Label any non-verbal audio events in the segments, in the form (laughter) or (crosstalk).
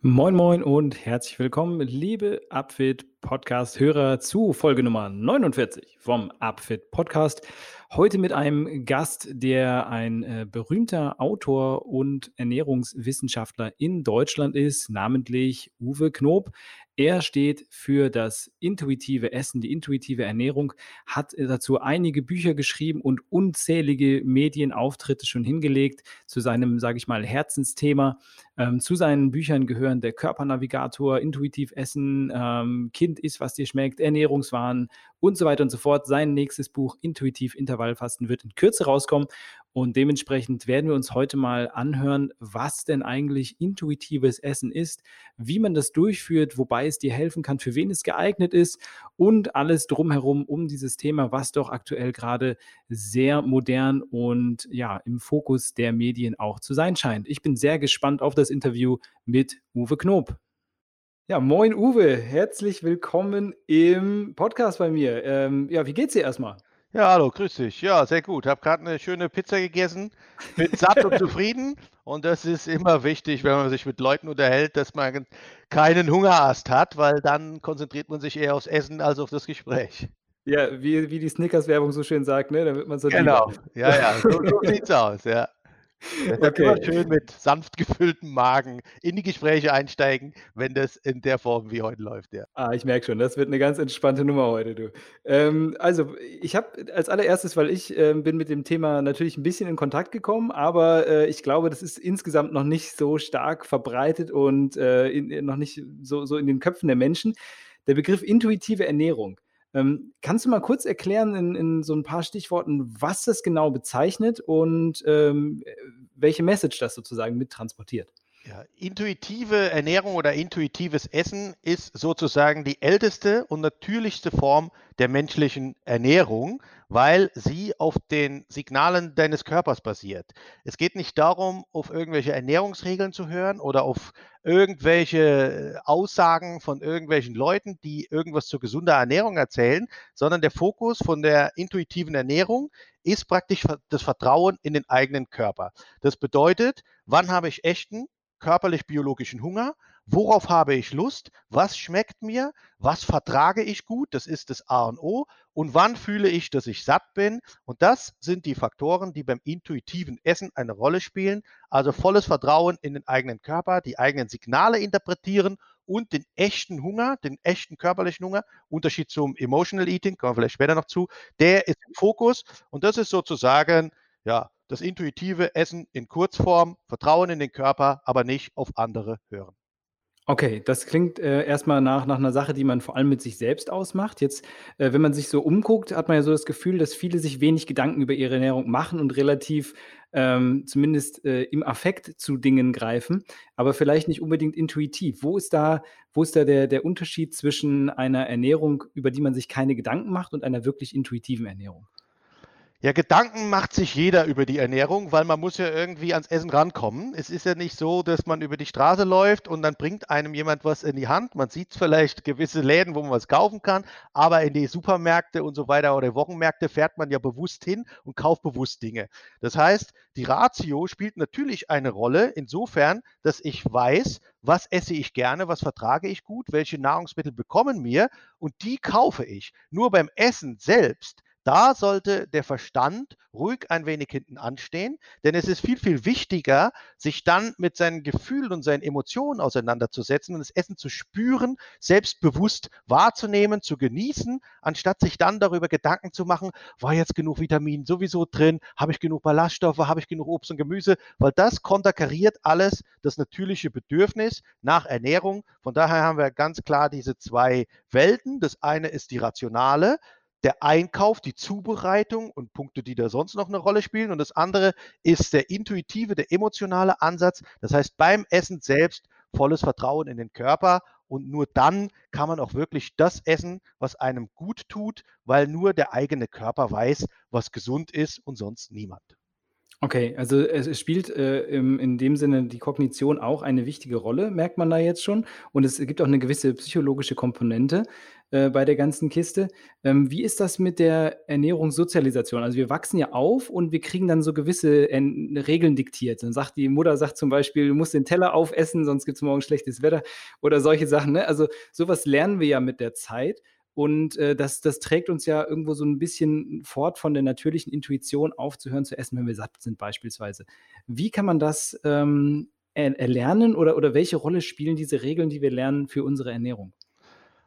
Moin Moin und herzlich willkommen, liebe Upfit Podcast-Hörer zu Folge Nummer 49 vom Upfit Podcast. Heute mit einem Gast, der ein äh, berühmter Autor und Ernährungswissenschaftler in Deutschland ist, namentlich Uwe Knob. Er steht für das intuitive Essen, die intuitive Ernährung, hat dazu einige Bücher geschrieben und unzählige Medienauftritte schon hingelegt zu seinem, sage ich mal, Herzensthema. Ähm, zu seinen Büchern gehören der Körpernavigator, Intuitiv Essen, ähm, Kind isst, was dir schmeckt, Ernährungswahn und so weiter und so fort. Sein nächstes Buch Intuitiv Intervallfasten wird in Kürze rauskommen und dementsprechend werden wir uns heute mal anhören, was denn eigentlich intuitives Essen ist, wie man das durchführt, wobei es dir helfen kann, für wen es geeignet ist und alles drumherum um dieses Thema, was doch aktuell gerade sehr modern und ja im Fokus der Medien auch zu sein scheint. Ich bin sehr gespannt auf das Interview mit Uwe Knob. Ja, moin Uwe, herzlich willkommen im Podcast bei mir. Ähm, ja, wie geht's dir erstmal? Ja, hallo, grüß dich. Ja, sehr gut. Habe gerade eine schöne Pizza gegessen, bin satt und (laughs) zufrieden. Und das ist immer wichtig, wenn man sich mit Leuten unterhält, dass man keinen Hungerast hat, weil dann konzentriert man sich eher aufs Essen als auf das Gespräch. Ja, wie, wie die Snickers-Werbung so schön sagt, ne? Da wird man so Genau, ja, ja, so, so sieht's (laughs) aus, ja. Okay. immer schön mit sanft gefülltem Magen in die Gespräche einsteigen, wenn das in der Form wie heute läuft, ja. Ah, ich merke schon, das wird eine ganz entspannte Nummer heute, du. Ähm, also, ich habe als allererstes, weil ich äh, bin mit dem Thema natürlich ein bisschen in Kontakt gekommen, aber äh, ich glaube, das ist insgesamt noch nicht so stark verbreitet und äh, in, noch nicht so, so in den Köpfen der Menschen. Der Begriff intuitive Ernährung. Ähm, kannst du mal kurz erklären in, in, so ein paar Stichworten, was das genau bezeichnet und ähm, welche Message das sozusagen mittransportiert? Ja, intuitive Ernährung oder intuitives Essen ist sozusagen die älteste und natürlichste Form der menschlichen Ernährung, weil sie auf den Signalen deines Körpers basiert. Es geht nicht darum, auf irgendwelche Ernährungsregeln zu hören oder auf irgendwelche äh, Aussagen von irgendwelchen Leuten, die irgendwas zur gesunder Ernährung erzählen, sondern der Fokus von der intuitiven Ernährung ist praktisch das Vertrauen in den eigenen Körper. Das bedeutet, wann habe ich echten körperlich-biologischen Hunger, worauf habe ich Lust, was schmeckt mir, was vertrage ich gut, das ist das A und O, und wann fühle ich, dass ich satt bin. Und das sind die Faktoren, die beim intuitiven Essen eine Rolle spielen. Also volles Vertrauen in den eigenen Körper, die eigenen Signale interpretieren und den echten Hunger, den echten körperlichen Hunger, Unterschied zum Emotional Eating, kommen wir vielleicht später noch zu, der ist im Fokus. Und das ist sozusagen, ja, das intuitive Essen in Kurzform, Vertrauen in den Körper, aber nicht auf andere hören. Okay, das klingt äh, erstmal nach, nach einer Sache, die man vor allem mit sich selbst ausmacht. Jetzt, äh, wenn man sich so umguckt, hat man ja so das Gefühl, dass viele sich wenig Gedanken über ihre Ernährung machen und relativ ähm, zumindest äh, im Affekt zu Dingen greifen, aber vielleicht nicht unbedingt intuitiv. Wo ist da, wo ist da der, der Unterschied zwischen einer Ernährung, über die man sich keine Gedanken macht, und einer wirklich intuitiven Ernährung? Ja, Gedanken macht sich jeder über die Ernährung, weil man muss ja irgendwie ans Essen rankommen. Es ist ja nicht so, dass man über die Straße läuft und dann bringt einem jemand was in die Hand. Man sieht vielleicht gewisse Läden, wo man was kaufen kann, aber in die Supermärkte und so weiter oder Wochenmärkte fährt man ja bewusst hin und kauft bewusst Dinge. Das heißt, die Ratio spielt natürlich eine Rolle insofern, dass ich weiß, was esse ich gerne, was vertrage ich gut, welche Nahrungsmittel bekommen mir und die kaufe ich. Nur beim Essen selbst Da sollte der Verstand ruhig ein wenig hinten anstehen, denn es ist viel, viel wichtiger, sich dann mit seinen Gefühlen und seinen Emotionen auseinanderzusetzen und das Essen zu spüren, selbstbewusst wahrzunehmen, zu genießen, anstatt sich dann darüber Gedanken zu machen, war jetzt genug Vitamin sowieso drin, habe ich genug Ballaststoffe, habe ich genug Obst und Gemüse, weil das konterkariert alles das natürliche Bedürfnis nach Ernährung. Von daher haben wir ganz klar diese zwei Welten. Das eine ist die rationale, der Einkauf, die Zubereitung und Punkte, die da sonst noch eine Rolle spielen. Und das andere ist der intuitive, der emotionale Ansatz. Das heißt, beim Essen selbst volles Vertrauen in den Körper. Und nur dann kann man auch wirklich das essen, was einem gut tut, weil nur der eigene Körper weiß, was gesund ist und sonst niemand. Okay, also es spielt, äh, im in dem Sinne die Kognition auch eine wichtige Rolle, merkt man da jetzt schon. Und es gibt auch eine gewisse psychologische Komponente, äh, bei der ganzen Kiste. Ähm, wie ist das mit der Ernährungssozialisation? Also, wir wachsen ja auf und wir kriegen dann so gewisse En Regeln diktiert. Dann sagt die Mutter sagt zum Beispiel: „Du musst den Teller aufessen, sonst gibt es morgen schlechtes Wetter“ oder solche Sachen, ne? Also, sowas lernen wir ja mit der Zeit. Und äh, das, das trägt uns ja irgendwo so ein bisschen fort von der natürlichen Intuition aufzuhören zu essen, wenn wir satt sind beispielsweise. Wie kann man das ähm, erlernen oder, oder welche Rolle spielen diese Regeln, die wir lernen für unsere Ernährung?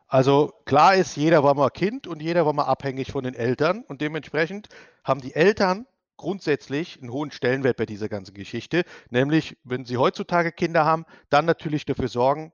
Also klar ist, jeder war mal Kind und jeder war mal abhängig von den Eltern und dementsprechend haben die Eltern grundsätzlich einen hohen Stellenwert bei dieser ganzen Geschichte, nämlich wenn sie heutzutage Kinder haben, dann natürlich dafür sorgen,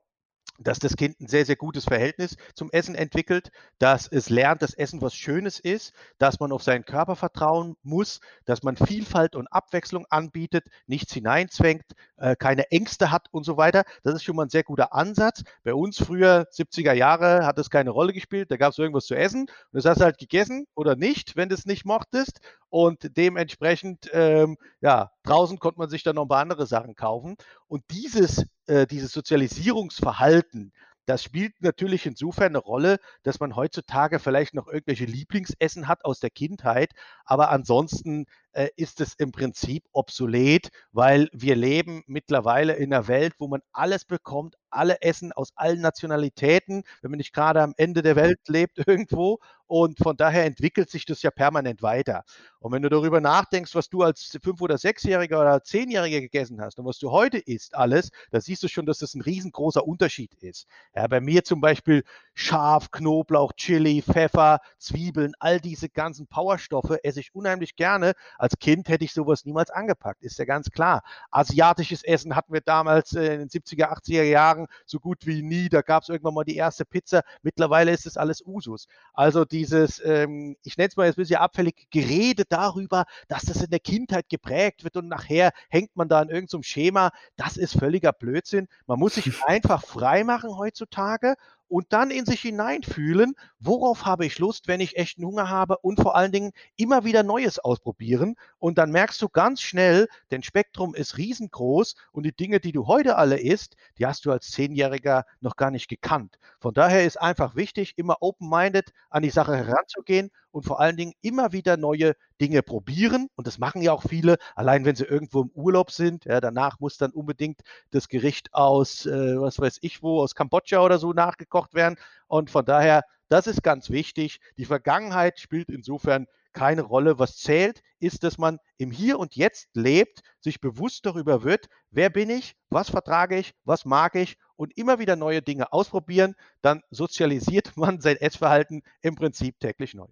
dass das Kind ein sehr, sehr gutes Verhältnis zum Essen entwickelt, dass es lernt, dass Essen was Schönes ist, dass man auf seinen Körper vertrauen muss, dass man Vielfalt und Abwechslung anbietet, nichts hineinzwängt, äh, keine Ängste hat und so weiter. Das ist schon mal ein sehr guter Ansatz. Bei uns früher, 70er Jahre, hat es keine Rolle gespielt. Da gab es irgendwas zu essen und das hast du halt gegessen oder nicht, wenn du es nicht mochtest. Und dementsprechend, ähm, ja, draußen konnte man sich dann noch ein paar andere Sachen kaufen. Und dieses, äh, dieses Sozialisierungsverhalten, das spielt natürlich insofern eine Rolle, dass man heutzutage vielleicht noch irgendwelche Lieblingsessen hat aus der Kindheit, aber ansonsten äh, ist es im Prinzip obsolet, weil wir leben mittlerweile in einer Welt, wo man alles bekommt, alle essen aus allen Nationalitäten, wenn man nicht gerade am Ende der Welt lebt (laughs) irgendwo. Und von daher entwickelt sich das ja permanent weiter. Und wenn du darüber nachdenkst, was du als Fünf- oder Sechsjähriger oder Zehnjähriger gegessen hast und was du heute isst, alles, da siehst du schon, dass das ein riesengroßer Unterschied ist. Ja, bei mir zum Beispiel Schaf, Knoblauch, Chili, Pfeffer, Zwiebeln, all diese ganzen Powerstoffe esse ich unheimlich gerne. Als Kind hätte ich sowas niemals angepackt, ist ja ganz klar. Asiatisches Essen hatten wir damals äh, in den 70er, 80er Jahren so gut wie nie. Da gab es irgendwann mal die erste Pizza. Mittlerweile ist es alles Usus. Also dieses, ähm, ich nenne es mal jetzt ein bisschen abfällig, Gerede darüber, dass das in der Kindheit geprägt wird und nachher hängt man da in irgendeinem Schema. Das ist völliger Blödsinn. Man muss sich (laughs) einfach frei machen heutzutage und dann in sich hineinfühlen, worauf habe ich Lust, wenn ich echten Hunger habe und vor allen Dingen immer wieder Neues ausprobieren. Und dann merkst du ganz schnell, dein Spektrum ist riesengroß und die Dinge, die du heute alle isst, die hast du als Zehnjähriger noch gar nicht gekannt. Von daher ist einfach wichtig, immer open-minded an die Sache heranzugehen und vor allen Dingen immer wieder neue Dinge probieren. Und das machen ja auch viele, allein wenn sie irgendwo im Urlaub sind. Ja, danach muss dann unbedingt das Gericht aus, äh, was weiß ich wo, aus Kambodscha oder so nachgekocht werden. Und von daher, das ist ganz wichtig. Die Vergangenheit spielt insofern keine Rolle. Was zählt, ist, dass man im Hier und Jetzt lebt, sich bewusst darüber wird, wer bin ich, was vertrage ich, was mag ich und immer wieder neue Dinge ausprobieren. Dann sozialisiert (laughs) man sein Essverhalten im Prinzip täglich neu.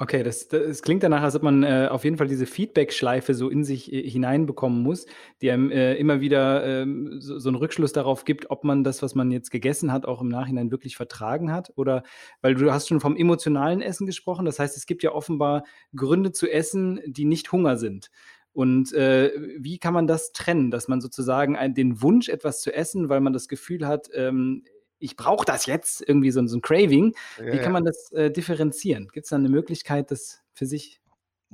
Okay, das das klingt danach, als ob man, äh, auf jeden Fall diese Feedback-Schleife so in sich, äh, hineinbekommen muss, die einem, äh, immer wieder, ähm, so so 'n Rückschluss darauf gibt, ob man das, was man jetzt gegessen hat, auch im Nachhinein wirklich vertragen hat oder weil du hast schon vom emotionalen Essen gesprochen. Das heißt, es gibt ja offenbar Gründe zu essen, die nicht Hunger sind. Und, äh, wie kann man das trennen, dass man sozusagen ein den Wunsch, etwas zu essen, weil man das Gefühl hat, ähm, ich brauche das jetzt, irgendwie so so 'n Craving. Ja, Wie kann man das, äh, differenzieren? Gibt's da 'ne Möglichkeit, das für sich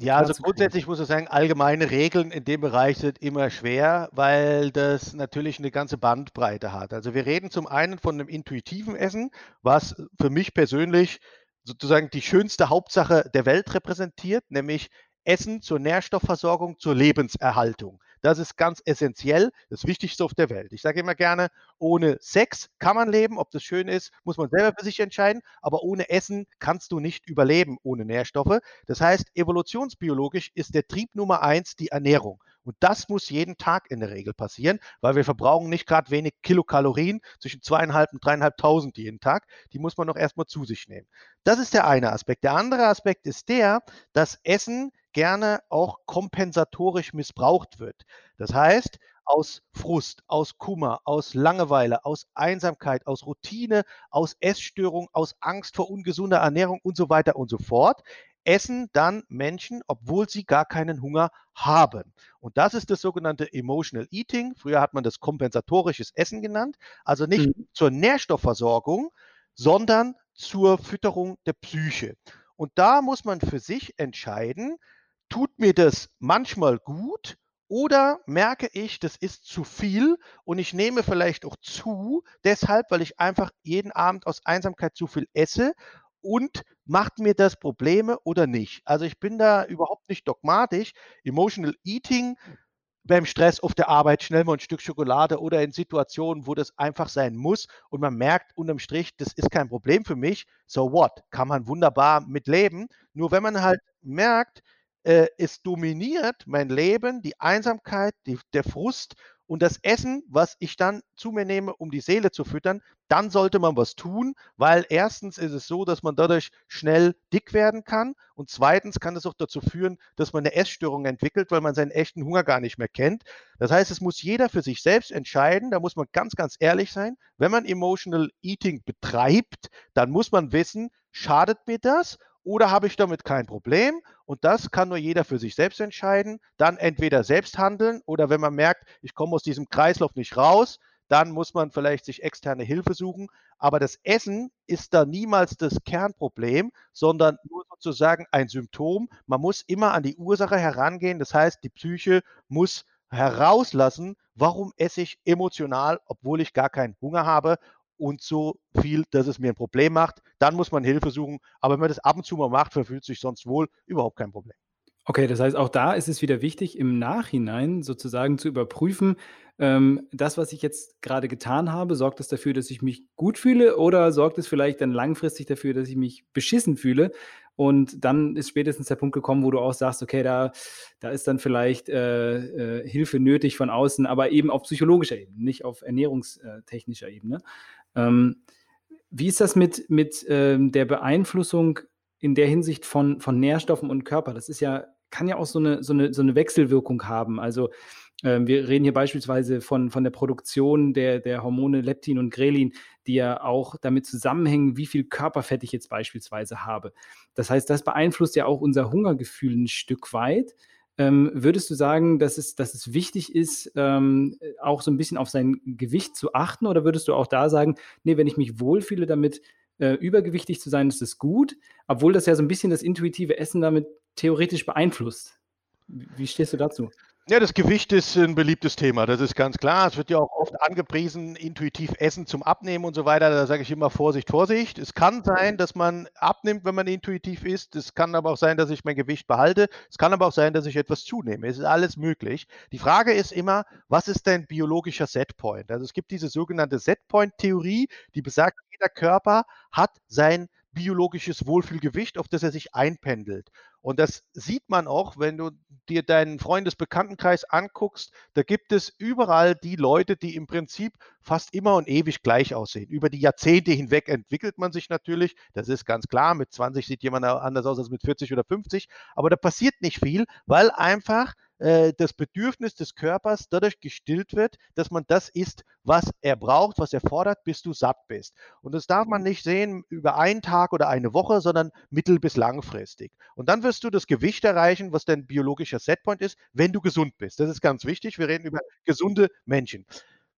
Ja, also grundsätzlich muss ich sagen, allgemeine Regeln in dem Bereich sind immer schwer, weil das natürlich eine ganze Bandbreite hat. Also, wir reden zum einen von einem intuitiven Essen, was für mich persönlich sozusagen die schönste Hauptsache der Welt repräsentiert, nämlich Essen zur Nährstoffversorgung, zur Lebenserhaltung. Das ist ganz essentiell, das Wichtigste auf der Welt. Ich sage immer gerne, ohne Sex kann man leben. Ob das schön ist, muss man selber für sich entscheiden. Aber ohne Essen kannst du nicht überleben ohne Nährstoffe. Das heißt, evolutionsbiologisch ist der Trieb Nummer eins die Ernährung. Und das muss jeden Tag in der Regel passieren, weil wir verbrauchen nicht gerade wenig Kilokalorien, zwischen zweieinhalb und dreieinhalbtausend jeden Tag. Die muss man noch erstmal zu sich nehmen. Das ist der eine Aspekt. Der andere Aspekt ist der, dass Essen gerne auch kompensatorisch missbraucht wird. Das heißt, aus Frust, aus Kummer, aus Langeweile, aus Einsamkeit, aus Routine, aus Essstörung, aus Angst vor ungesunder Ernährung und so weiter und so fort, essen dann Menschen, obwohl sie gar keinen Hunger haben. Und das ist das sogenannte Emotional Eating. Früher hat man das kompensatorisches Essen genannt. Also nicht mhm. zur Nährstoffversorgung, sondern zur Fütterung der Psyche. Und da muss man für sich entscheiden, tut mir das manchmal gut oder merke ich, das ist zu viel und ich nehme vielleicht auch zu, deshalb, weil ich einfach jeden Abend aus Einsamkeit zu viel esse und macht mir das Probleme oder nicht? Also ich bin da überhaupt nicht dogmatisch. Emotional Eating beim Stress auf der Arbeit schnell mal ein Stück Schokolade oder in Situationen, wo das einfach sein muss und man merkt unterm Strich, das ist kein Problem für mich. So what? Kann man wunderbar mit leben. Nur wenn man halt merkt, äh, es dominiert mein Leben, die Einsamkeit, die, der Frust und das Essen, was ich dann zu mir nehme, um die Seele zu füttern, dann sollte man was tun, weil erstens ist es so, dass man dadurch schnell dick werden kann und zweitens kann es auch dazu führen, dass man eine Essstörung entwickelt, weil man seinen echten Hunger gar nicht mehr kennt. Das heißt, es muss jeder für sich selbst entscheiden, da muss man ganz, ganz ehrlich sein. Wenn man Emotional Eating betreibt, dann muss man wissen, schadet mir das oder habe ich damit kein Problem? Und das kann nur jeder für sich selbst entscheiden. Dann entweder selbst handeln oder wenn man merkt, ich komme aus diesem Kreislauf nicht raus, dann muss man vielleicht sich externe Hilfe suchen. Aber das Essen ist da niemals das Kernproblem, sondern nur sozusagen ein Symptom. Man muss immer an die Ursache herangehen. Das heißt, die Psyche muss herauslassen, warum esse ich emotional, obwohl ich gar keinen Hunger habe und so viel, dass es mir ein Problem macht. Dann muss man Hilfe suchen. Aber wenn man das ab und zu mal macht, verfühlt sich sonst wohl überhaupt kein Problem. Okay, das heißt, auch da ist es wieder wichtig, im Nachhinein sozusagen zu überprüfen, ähm, das, was ich jetzt gerade getan habe, sorgt es dafür, dass ich mich gut fühle oder sorgt es vielleicht dann langfristig dafür, dass ich mich beschissen fühle? Und dann ist spätestens der Punkt gekommen, wo du auch sagst, okay, da, da ist dann vielleicht äh, äh, Hilfe nötig von außen, aber eben auf psychologischer Ebene, nicht auf ernährungstechnischer Ebene. Ähm, wie ist das mit, mit ähm, der Beeinflussung in der Hinsicht von, von Nährstoffen und Körper? Das ist ja kann ja auch so eine, so eine, so eine Wechselwirkung haben. Also ähm, wir reden hier beispielsweise von, von der Produktion der, der Hormone Leptin und Grelin, die ja auch damit zusammenhängen, wie viel Körperfett ich jetzt beispielsweise habe. Das heißt, das beeinflusst ja auch unser Hungergefühl ein Stück weit. Ähm, würdest du sagen, dass es, dass es wichtig ist, ähm, auch so ein bisschen auf sein Gewicht zu achten? Oder würdest du auch da sagen, nee, wenn ich mich wohlfühle damit, äh, übergewichtig zu sein, ist es gut, obwohl das ja so ein bisschen das intuitive Essen damit theoretisch beeinflusst. Wie stehst du dazu? Ja, das Gewicht ist ein beliebtes Thema, das ist ganz klar. Es wird ja auch oft angepriesen, intuitiv Essen zum Abnehmen und so weiter. Da sage ich immer Vorsicht, Vorsicht. Es kann sein, dass man abnimmt, wenn man intuitiv isst. Es kann aber auch sein, dass ich mein Gewicht behalte. Es kann aber auch sein, dass ich etwas zunehme. Es ist alles möglich. Die Frage ist immer, was ist dein biologischer Setpoint? Also es gibt diese sogenannte Setpoint-Theorie, die besagt, jeder Körper hat sein biologisches Wohlfühlgewicht, auf das er sich einpendelt. Und das sieht man auch, wenn du dir deinen Freundesbekanntenkreis anguckst. Da gibt es überall die Leute, die im Prinzip fast immer und ewig gleich aussehen. Über die Jahrzehnte hinweg entwickelt man sich natürlich. Das ist ganz klar. Mit 20 sieht jemand anders aus als mit 40 oder 50. Aber da passiert nicht viel, weil einfach äh, das Bedürfnis des Körpers dadurch gestillt wird, dass man das isst, was er braucht, was er fordert, bis du satt bist. Und das darf man nicht sehen über einen Tag oder eine Woche, sondern mittel- bis langfristig. Und dann wirst du das Gewicht erreichen, was dein biologischer Setpoint ist, wenn du gesund bist. Das ist ganz wichtig. Wir reden über gesunde Menschen.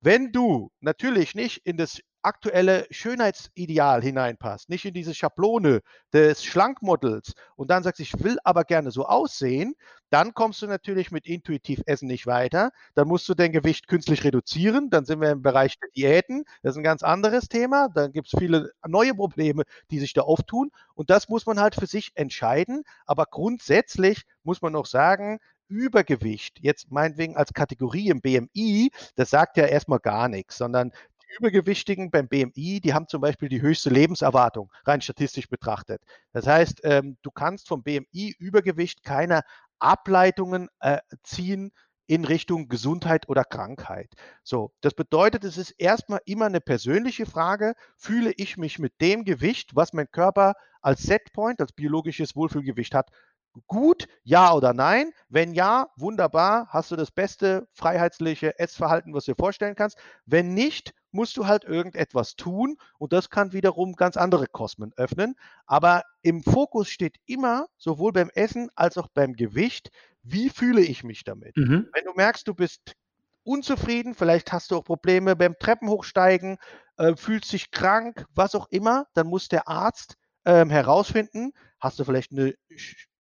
Wenn du natürlich nicht in das aktuelle Schönheitsideal hineinpasst, nicht in diese Schablone des Schlankmodels und dann sagst, ich will aber gerne so aussehen, dann kommst du natürlich mit intuitiv Essen nicht weiter. Dann musst du dein Gewicht künstlich reduzieren. Dann sind wir im Bereich der Diäten. Das ist ein ganz anderes Thema. Dann gibt es viele neue Probleme, die sich da auftun. Und das muss man halt für sich entscheiden. Aber grundsätzlich muss man noch sagen, Übergewicht, jetzt meinetwegen als Kategorie im BMI, das sagt ja erstmal gar nichts, sondern Übergewichtigen beim BMI, die haben zum Beispiel die höchste Lebenserwartung, rein statistisch betrachtet. Das heißt, ähm, du kannst vom BMI Übergewicht keine Ableitungen äh, ziehen in Richtung Gesundheit oder Krankheit. So, das bedeutet, es ist erstmal immer eine persönliche Frage, fühle ich mich mit dem Gewicht, was mein Körper als Setpoint, als biologisches Wohlfühlgewicht hat, gut, ja oder nein? Wenn ja, wunderbar, hast du das beste freiheitliche Essverhalten, was du dir vorstellen kannst. Wenn nicht, musst du halt irgendetwas tun und das kann wiederum ganz andere Kosmen öffnen. Aber im Fokus steht immer, sowohl beim Essen als auch beim Gewicht, wie fühle ich mich damit? Mhm. Wenn du merkst, du bist unzufrieden, vielleicht hast du auch Probleme beim Treppenhochsteigen, äh, fühlst dich krank, was auch immer, dann muss der Arzt ähm, herausfinden, hast du vielleicht eine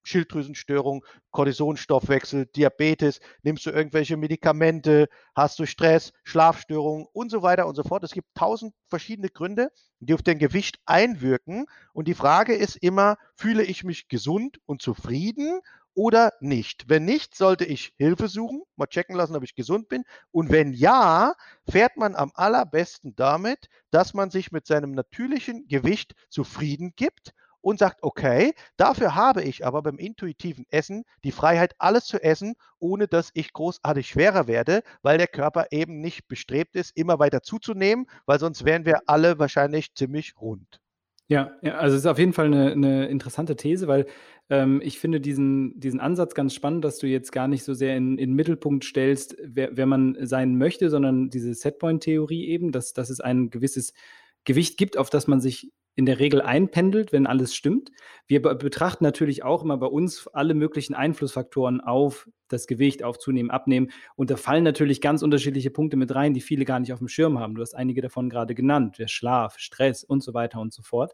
Schilddrüsenstörung, Kortisonstoffwechsel, Diabetes, nimmst du irgendwelche Medikamente, hast du Stress, Schlafstörungen und so weiter und so fort. Es gibt tausend verschiedene Gründe, die auf dein Gewicht einwirken. Und die Frage ist immer, fühle ich mich gesund und zufrieden oder nicht? Wenn nicht, sollte ich Hilfe suchen, mal checken lassen, ob ich gesund bin. Und wenn ja, fährt man am allerbesten damit, dass man sich mit seinem natürlichen Gewicht zufrieden gibt und sagt, okay, dafür habe ich aber beim intuitiven Essen die Freiheit, alles zu essen, ohne dass ich großartig schwerer werde, weil der Körper eben nicht bestrebt ist, immer weiter zuzunehmen, weil sonst wären wir alle wahrscheinlich ziemlich rund. Ja, ja, also es ist auf jeden Fall eine, eine interessante These, weil ähm, ich finde diesen, diesen Ansatz ganz spannend, dass du jetzt gar nicht so sehr in, den Mittelpunkt stellst, wer, wer man sein möchte, sondern diese Setpoint-Theorie eben, dass, dass es ein gewisses Gewicht gibt, auf das man sich in der Regel einpendelt, wenn alles stimmt. Wir betrachten natürlich auch immer bei uns alle möglichen Einflussfaktoren auf das Gewicht, auf Zunehmen, Abnehmen. Und da fallen natürlich ganz unterschiedliche Punkte mit rein, die viele gar nicht auf dem Schirm haben. Du hast einige davon gerade genannt, der Schlaf, Stress und so weiter und so fort.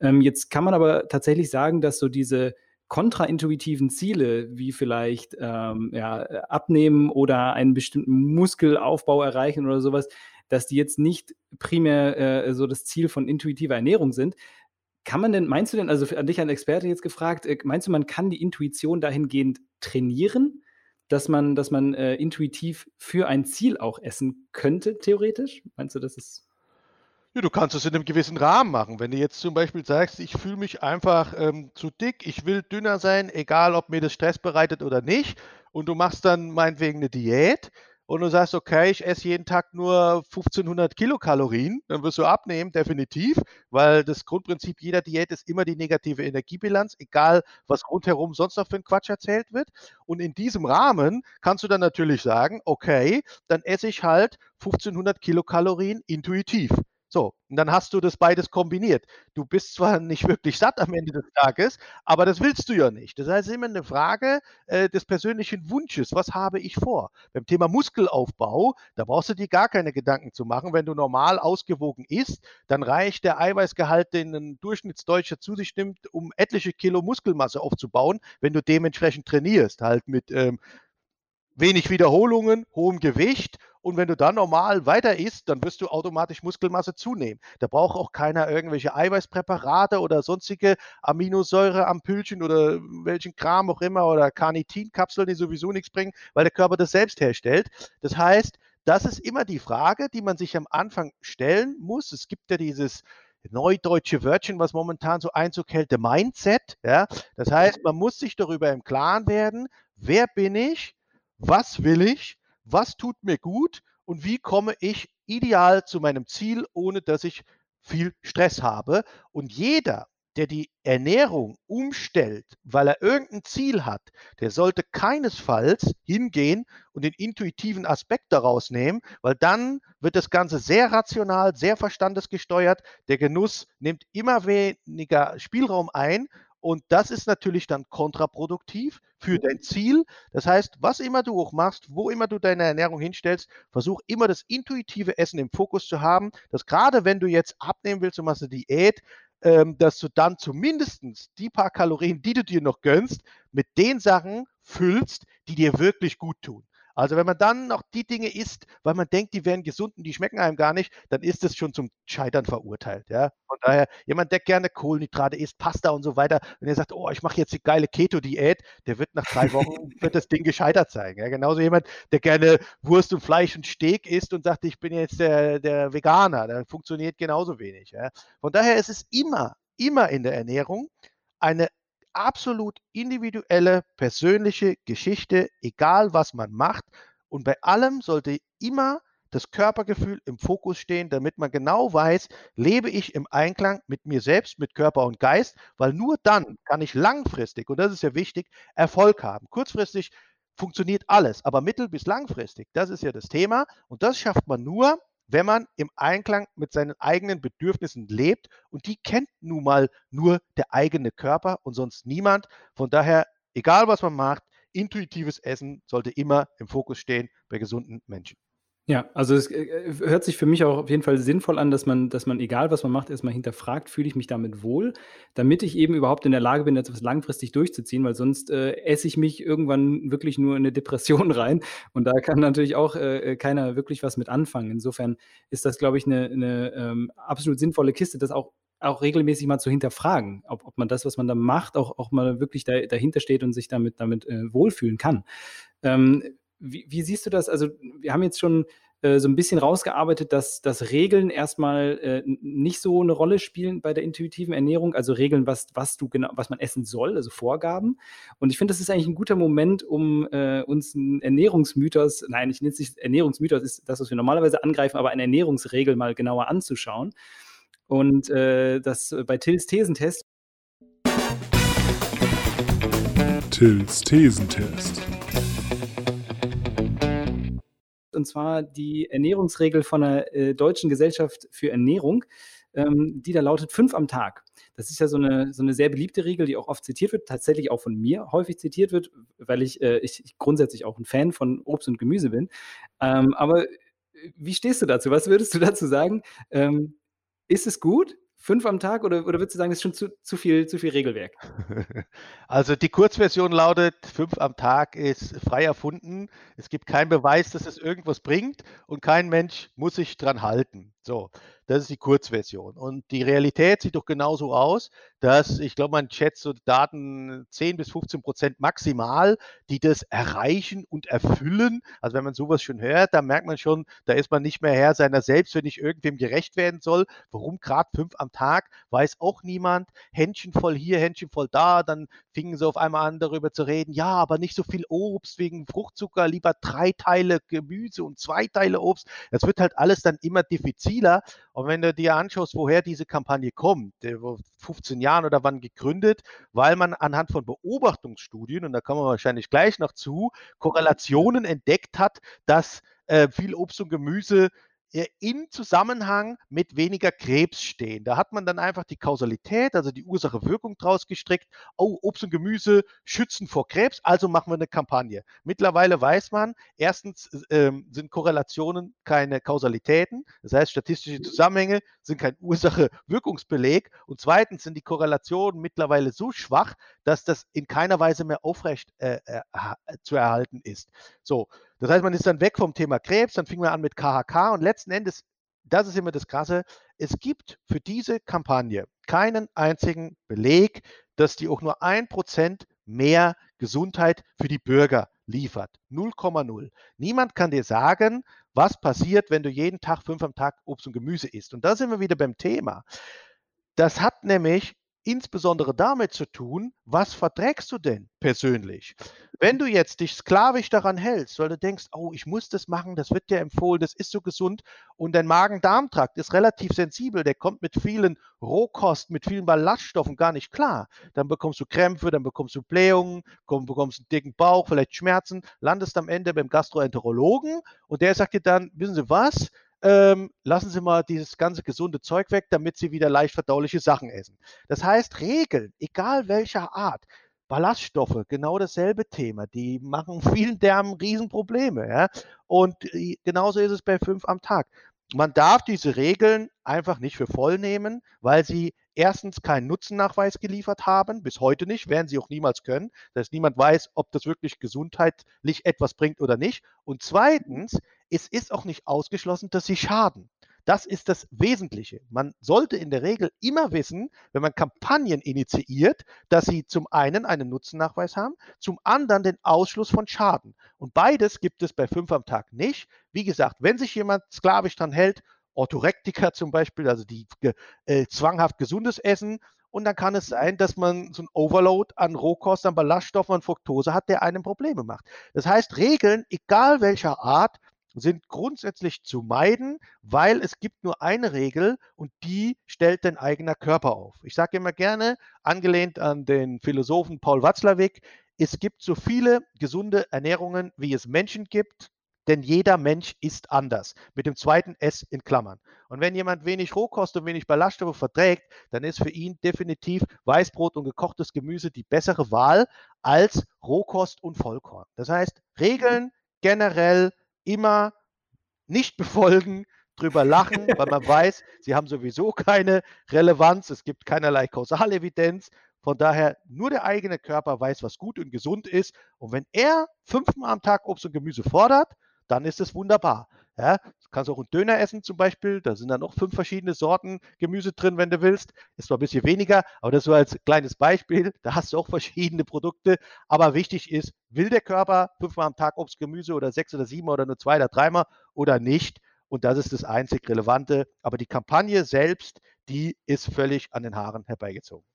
Ähm, jetzt kann man aber tatsächlich sagen, dass so diese kontraintuitiven Ziele, wie vielleicht ähm, ja, abnehmen oder einen bestimmten Muskelaufbau erreichen oder sowas, dass die jetzt nicht primär äh, so das Ziel von intuitiver Ernährung sind. Kann man denn, meinst du denn, also an dich ein Experte jetzt gefragt, äh, meinst du, man kann die Intuition dahingehend trainieren, dass man, dass man äh, intuitiv für ein Ziel auch essen könnte, theoretisch? Meinst du, das ist ja, du kannst es in einem gewissen Rahmen machen. Wenn du jetzt zum Beispiel sagst, ich fühle mich einfach ähm, zu dick, ich will dünner sein, egal ob mir das Stress bereitet oder nicht, und du machst dann meinetwegen eine Diät, und du sagst, okay, ich esse jeden Tag nur 1500 Kilokalorien, dann wirst du abnehmen, definitiv, weil das Grundprinzip jeder Diät ist immer die negative Energiebilanz, egal was rundherum sonst noch für ein Quatsch erzählt wird. Und in diesem Rahmen kannst du dann natürlich sagen, okay, dann esse ich halt 1500 Kilokalorien intuitiv. So, und dann hast du das beides kombiniert. Du bist zwar (laughs) nicht wirklich satt am Ende des Tages, aber das willst du ja nicht. Das heißt, es ist immer eine Frage äh, des persönlichen Wunsches. Was habe ich vor? Beim Thema Muskelaufbau, da brauchst du dir gar keine Gedanken zu machen. Wenn du normal ausgewogen isst, dann reicht der Eiweißgehalt, den ein Durchschnittsdeutscher zu sich nimmt, um etliche Kilo Muskelmasse aufzubauen, wenn du dementsprechend trainierst, halt mit ähm, wenig Wiederholungen, hohem Gewicht und wenn du dann normal weiter isst, dann wirst du automatisch Muskelmasse zunehmen. Da braucht auch keiner irgendwelche Eiweißpräparate oder sonstige Aminosäureampüllchen oder welchen Kram auch immer oder Carnitinkapseln, die sowieso nichts bringen, weil der Körper das selbst herstellt. Das heißt, das ist immer die Frage, die man sich am Anfang stellen muss. Es gibt ja dieses neudeutsche Wörtchen, was momentan so Einzug hält, der Mindset. Ja? Das heißt, man muss sich darüber im Klaren werden, wer bin ich, was will ich was tut mir gut und wie komme ich ideal zu meinem Ziel, ohne dass ich viel Stress habe. Und jeder, der die Ernährung umstellt, weil er irgendein Ziel hat, der sollte keinesfalls hingehen und den intuitiven Aspekt daraus nehmen, weil dann wird das Ganze sehr rational, sehr verstandesgesteuert. Der Genuss nimmt immer weniger Spielraum ein und das ist natürlich dann kontraproduktiv für dein Ziel. Das heißt, was immer du auch machst, wo immer du deine Ernährung hinstellst, versuch immer das intuitive Essen im Fokus zu haben, dass gerade wenn du jetzt abnehmen willst und machst eine Diät, ähm, dass du dann zumindest die paar Kalorien, die du dir noch gönnst, mit den Sachen füllst, die dir wirklich gut tun. Also wenn man dann noch die Dinge isst, weil man denkt, die wären gesund und die schmecken einem gar nicht, dann ist es schon zum Scheitern verurteilt. Ja? Von daher, jemand, der gerne Kohlenhydrate isst, Pasta und so weiter, wenn er sagt, oh, ich mache jetzt die geile Keto-Diät, der wird nach drei Wochen (laughs) wird das Ding gescheitert sein. Ja? Genauso jemand, der gerne Wurst und Fleisch und Steak isst und sagt, ich bin jetzt der, der Veganer, der funktioniert genauso wenig. Ja? Von daher ist es immer, immer in der Ernährung eine absolut individuelle, persönliche Geschichte, egal was man macht. Und bei allem sollte immer das Körpergefühl im Fokus stehen, damit man genau weiß, lebe ich im Einklang mit mir selbst, mit Körper und Geist, weil nur dann kann ich langfristig, und das ist ja wichtig, Erfolg haben. Kurzfristig funktioniert alles, aber mittel- bis langfristig, das ist ja das Thema. Und das schafft man nur, wenn man im Einklang mit seinen eigenen Bedürfnissen lebt. Und die kennt nun mal nur der eigene Körper und sonst niemand. Von daher, egal was man macht, intuitives Essen sollte immer im Fokus stehen bei gesunden Menschen. Ja, also es äh, hört sich für mich auch auf jeden Fall sinnvoll an, dass man dass man, egal was man macht, erstmal hinterfragt: „Fühle ich mich damit wohl?“ Damit ich eben überhaupt in der Lage bin, etwas langfristig durchzuziehen, weil sonst, äh, esse ich mich irgendwann wirklich nur in 'ne Depression (laughs) rein und da kann natürlich auch, äh, äh, keiner wirklich was mit anfangen. Insofern ist das, glaube ich, eine 'ne, ähm, absolut sinnvolle Kiste, das auch auch regelmäßig mal zu hinterfragen, ob ob man das, was man da macht, auch auch mal wirklich da dahinter steht und sich damit damit, äh, wohlfühlen kann. Ähm, wie, wie, siehst du das? Also, wir haben jetzt schon äh, so ein bisschen rausgearbeitet, dass, dass Regeln erstmal äh, nicht so eine Rolle spielen bei der intuitiven Ernährung, also Regeln, was, was du genau, was man essen soll, also Vorgaben. Und ich finde, das ist eigentlich ein guter Moment, um äh, uns einen Ernährungsmythos, nein, ich nenne es nicht Ernährungsmythos, ist das, was wir normalerweise angreifen, aber eine Ernährungsregel mal genauer anzuschauen. Und äh, das bei Tills Thesentest. Tills Thesentest und zwar die Ernährungsregel von der äh, Deutschen Gesellschaft für Ernährung, ähm, die da lautet fünf am Tag. Das ist ja so eine, so eine sehr beliebte Regel, die auch oft zitiert wird, tatsächlich auch von mir häufig zitiert wird, weil ich, äh, ich, ich grundsätzlich auch ein Fan von Obst und Gemüse bin. Ähm, aber äh, wie stehst du dazu? Was würdest du dazu sagen? Ähm, ist es gut? Fünf am Tag oder, oder würdest du sagen, das ist schon zu, zu, viel, zu viel Regelwerk? (laughs) Also die Kurzversion lautet, fünf am Tag ist frei erfunden. Es gibt keinen Beweis, dass es irgendwas bringt und kein Mensch muss sich dran halten. So, das ist die Kurzversion. Und die Realität sieht doch genauso aus, dass ich glaube, man schätzt so Daten 10 bis 15 Prozent maximal, die das erreichen und erfüllen. Also wenn man sowas schon hört, dann merkt man schon, da ist man nicht mehr Herr seiner selbst, wenn ich irgendwem gerecht werden soll. Warum gerade fünf am Tag, weiß auch niemand. Händchen voll hier, Händchen voll da. Dann fingen sie auf einmal an, darüber zu reden, ja, aber nicht so viel Obst wegen Fruchtzucker, lieber drei Teile Gemüse und zwei Teile Obst. Das wird halt alles dann immer diffiziler. Und wenn du dir anschaust, woher diese Kampagne kommt, 15 Jahren oder wann gegründet, weil man anhand von Beobachtungsstudien, und da kommen wir wahrscheinlich gleich noch zu, Korrelationen entdeckt hat, dass äh, viel Obst und Gemüse in Zusammenhang mit weniger Krebs stehen. Da hat man dann einfach die Kausalität, also die Ursache-Wirkung draus gestrickt. Oh, Obst und Gemüse schützen vor Krebs, also machen wir eine Kampagne. Mittlerweile weiß man, erstens ähm, sind Korrelationen keine Kausalitäten, das heißt statistische Zusammenhänge sind kein Ursache-Wirkungsbeleg und zweitens sind die Korrelationen mittlerweile so schwach, dass das in keiner Weise mehr aufrecht äh, äh, zu erhalten ist. So, das heißt, man ist dann weg vom Thema Krebs, dann fing man an mit KHK und letzten Endes, das ist immer das Krasse, es gibt für diese Kampagne keinen einzigen Beleg, dass die auch nur ein Prozent mehr Gesundheit für die Bürger liefert. 0,0. Niemand kann dir sagen, was passiert, wenn du jeden Tag fünf am Tag Obst und Gemüse isst. Und da sind wir wieder beim Thema. Das hat nämlich insbesondere damit zu tun, was verträgst du denn persönlich? Wenn du jetzt dich sklavisch daran hältst, weil du denkst, oh, ich muss das machen, das wird dir empfohlen, das ist so gesund und dein Magen-Darm-Trakt ist relativ sensibel, der kommt mit vielen Rohkost, mit vielen Ballaststoffen gar nicht klar, dann bekommst du Krämpfe, dann bekommst du Blähungen, bekommst einen dicken Bauch, vielleicht Schmerzen, landest am Ende beim Gastroenterologen und der sagt dir dann, wissen Sie was, ähm, lassen Sie mal dieses ganze gesunde Zeug weg, damit Sie wieder leicht verdauliche Sachen essen. Das heißt, Regeln, egal welcher Art, Ballaststoffe, genau dasselbe Thema. Die machen (laughs) vielen Därmen Riesenprobleme. Ja? Und genauso ist es bei fünf am Tag. Man darf diese Regeln einfach nicht für voll nehmen, weil sie erstens keinen Nutzennachweis geliefert haben, bis heute nicht, werden sie auch niemals können, dass niemand weiß, ob das wirklich gesundheitlich etwas bringt oder nicht. Und zweitens, es ist auch nicht ausgeschlossen, dass sie schaden. Das ist das Wesentliche. Man sollte in der Regel immer wissen, wenn man Kampagnen initiiert, dass sie zum einen einen Nutzennachweis haben, zum anderen den Ausschluss von Schaden. Und beides gibt es bei fünf am Tag nicht. Wie gesagt, wenn sich jemand sklavisch dran hält, Orthorektika zum Beispiel, also die äh, zwanghaft gesundes Essen, und dann kann es sein, dass man so ein Overload an Rohkost, an Ballaststoffen, an Fructose hat, der einem Probleme macht. Das heißt, Regeln, egal welcher Art, sind grundsätzlich zu meiden, weil es gibt nur eine Regel und die stellt dein eigener Körper auf. Ich sage immer gerne, angelehnt an den Philosophen Paul Watzlawick, es gibt so viele gesunde Ernährungen, wie es Menschen gibt, denn jeder Mensch ist anders. Mit dem zweiten S in Klammern. Und wenn jemand wenig Rohkost und wenig Ballaststoffe verträgt, dann ist für ihn definitiv Weißbrot und gekochtes Gemüse die bessere Wahl als Rohkost und Vollkorn. Das heißt, Regeln generell immer nicht befolgen, drüber lachen, weil man (laughs) weiß, sie haben sowieso keine Relevanz, es gibt keinerlei Kausalevidenz. Von daher nur der eigene Körper weiß, was gut und gesund ist. Und wenn er fünfmal am Tag Obst und Gemüse fordert, dann ist es wunderbar. Ja, du kannst auch einen Döner essen zum Beispiel, da sind dann noch fünf verschiedene Sorten Gemüse drin, wenn du willst. Ist zwar ein bisschen weniger, aber das so als kleines Beispiel. Da hast du auch verschiedene Produkte. Aber wichtig ist, will der Körper fünfmal am Tag Obst, Gemüse oder sechs oder sieben oder nur zwei oder dreimal oder nicht? Und das ist das einzig Relevante. Aber die Kampagne selbst, die ist völlig an den Haaren herbeigezogen.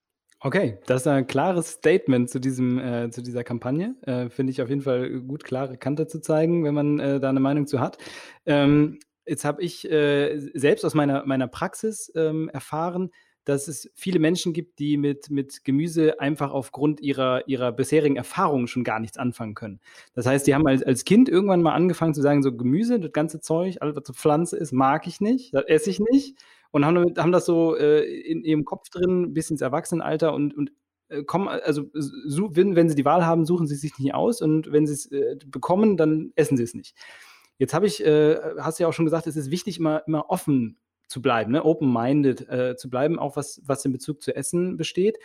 Okay, das ist ein klares Statement zu diesem äh, zu dieser Kampagne. Äh, finde ich auf jeden Fall gut, klare Kante zu zeigen, wenn man, äh, da 'ne Meinung zu hat. Ähm, jetzt habe ich, äh, selbst aus meiner meiner Praxis, ähm, erfahren, dass es viele Menschen gibt, die mit mit Gemüse einfach aufgrund ihrer ihrer bisherigen Erfahrungen schon gar nichts anfangen können. Das heißt, die haben als als Kind irgendwann mal angefangen zu sagen: „So Gemüse, das ganze Zeug, alles, was so Pflanze ist, mag ich nicht, das esse ich nicht.“ Und haben, haben das so äh, in ihrem Kopf drin bis ins Erwachsenenalter und, und äh, kommen, also so, wenn, wenn sie die Wahl haben, suchen sie es sich nicht aus und wenn sie es äh, bekommen, dann essen sie es nicht. Jetzt habe ich, äh, hast du ja auch schon gesagt, es ist wichtig, immer, immer offen zu bleiben, ne? open-minded äh, zu bleiben, auch was, was in Bezug zu Essen besteht.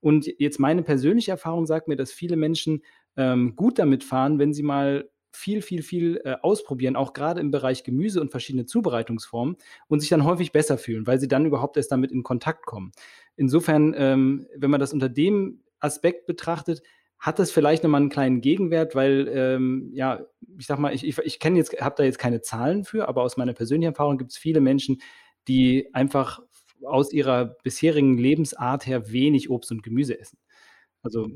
Und jetzt meine persönliche Erfahrung sagt mir, dass viele Menschen ähm, gut damit fahren, wenn sie mal viel, viel, viel äh, ausprobieren, auch gerade im Bereich Gemüse und verschiedene Zubereitungsformen und sich dann häufig besser fühlen, weil sie dann überhaupt erst damit in Kontakt kommen. Insofern, ähm, wenn man das unter dem Aspekt betrachtet, hat das vielleicht nochmal einen kleinen Gegenwert, weil, ähm, ja, ich sag mal, ich, ich, ich kenne jetzt, habe da jetzt keine Zahlen für, aber aus meiner persönlichen Erfahrung gibt es viele Menschen, die einfach aus ihrer bisherigen Lebensart her wenig Obst und Gemüse essen. Also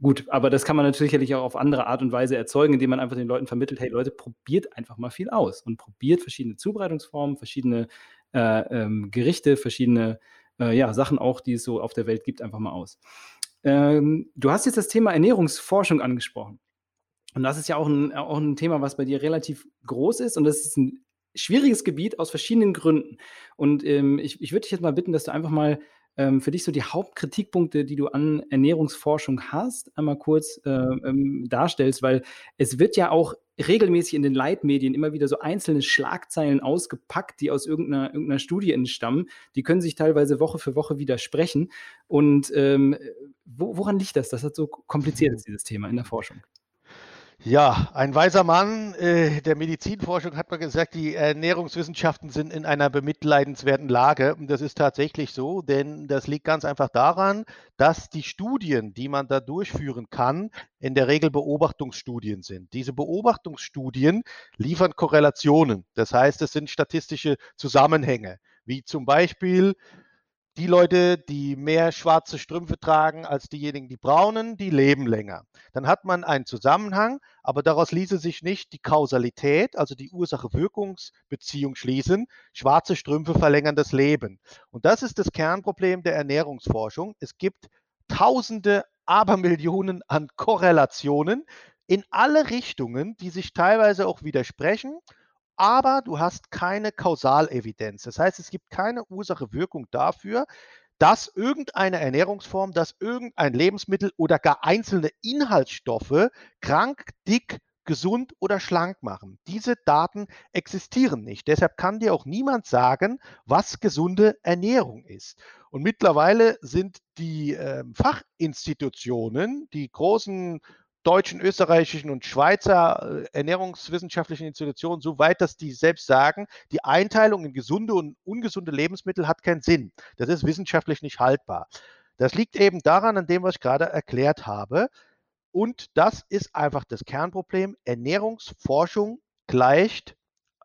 Gut, aber das kann man natürlich auch auf andere Art und Weise erzeugen, indem man einfach den Leuten vermittelt, hey Leute, probiert einfach mal viel aus und probiert verschiedene Zubereitungsformen, verschiedene äh, ähm, Gerichte, verschiedene äh, ja, Sachen auch, die es so auf der Welt gibt, einfach mal aus. Ähm, du hast jetzt das Thema Ernährungsforschung angesprochen. Und das ist ja auch ein, auch ein Thema, was bei dir relativ groß ist und das ist ein schwieriges Gebiet aus verschiedenen Gründen. Und ähm, ich, ich würde dich jetzt mal bitten, dass du einfach mal ähm, für dich so die Hauptkritikpunkte, die du an Ernährungsforschung hast, einmal kurz äh, ähm, darstellst, weil es wird ja auch regelmäßig in den Leitmedien immer wieder so einzelne Schlagzeilen ausgepackt, die aus irgendeiner, irgendeiner Studie entstammen. Die können sich teilweise Woche für Woche widersprechen. Und ähm, wo, woran liegt das, dass das so kompliziert ist, dieses Thema in der Forschung? Ja, ein weiser Mann äh, der Medizinforschung hat mal gesagt, die Ernährungswissenschaften sind in einer bemitleidenswerten Lage. Und das ist tatsächlich so, denn das liegt ganz einfach daran, dass die Studien, die man da durchführen kann, in der Regel Beobachtungsstudien sind. Diese Beobachtungsstudien liefern Korrelationen. Das heißt, es sind statistische Zusammenhänge, wie zum Beispiel die Leute, die mehr schwarze Strümpfe tragen als diejenigen, die braunen, die leben länger. Dann hat man einen Zusammenhang, aber daraus ließe sich nicht die Kausalität, also die Ursache-Wirkungsbeziehung schließen. Schwarze Strümpfe verlängern das Leben. Und das ist das Kernproblem der Ernährungsforschung. Es gibt Tausende, Abermillionen an Korrelationen in alle Richtungen, die sich teilweise auch widersprechen aber du hast keine Kausalevidenz. Das heißt, es gibt keine Ursache-Wirkung dafür, dass irgendeine Ernährungsform, dass irgendein Lebensmittel oder gar einzelne Inhaltsstoffe krank, dick, gesund oder schlank machen. Diese Daten existieren nicht. Deshalb kann dir auch niemand sagen, was gesunde Ernährung ist. Und mittlerweile sind die äh, Fachinstitutionen, die großen deutschen, österreichischen und Schweizer äh, ernährungswissenschaftlichen Institutionen so weit, dass die selbst sagen, die Einteilung in gesunde und ungesunde Lebensmittel hat keinen Sinn. Das ist wissenschaftlich nicht haltbar. Das liegt eben daran, an dem, was ich gerade erklärt habe. Und das ist einfach das Kernproblem. Ernährungsforschung gleicht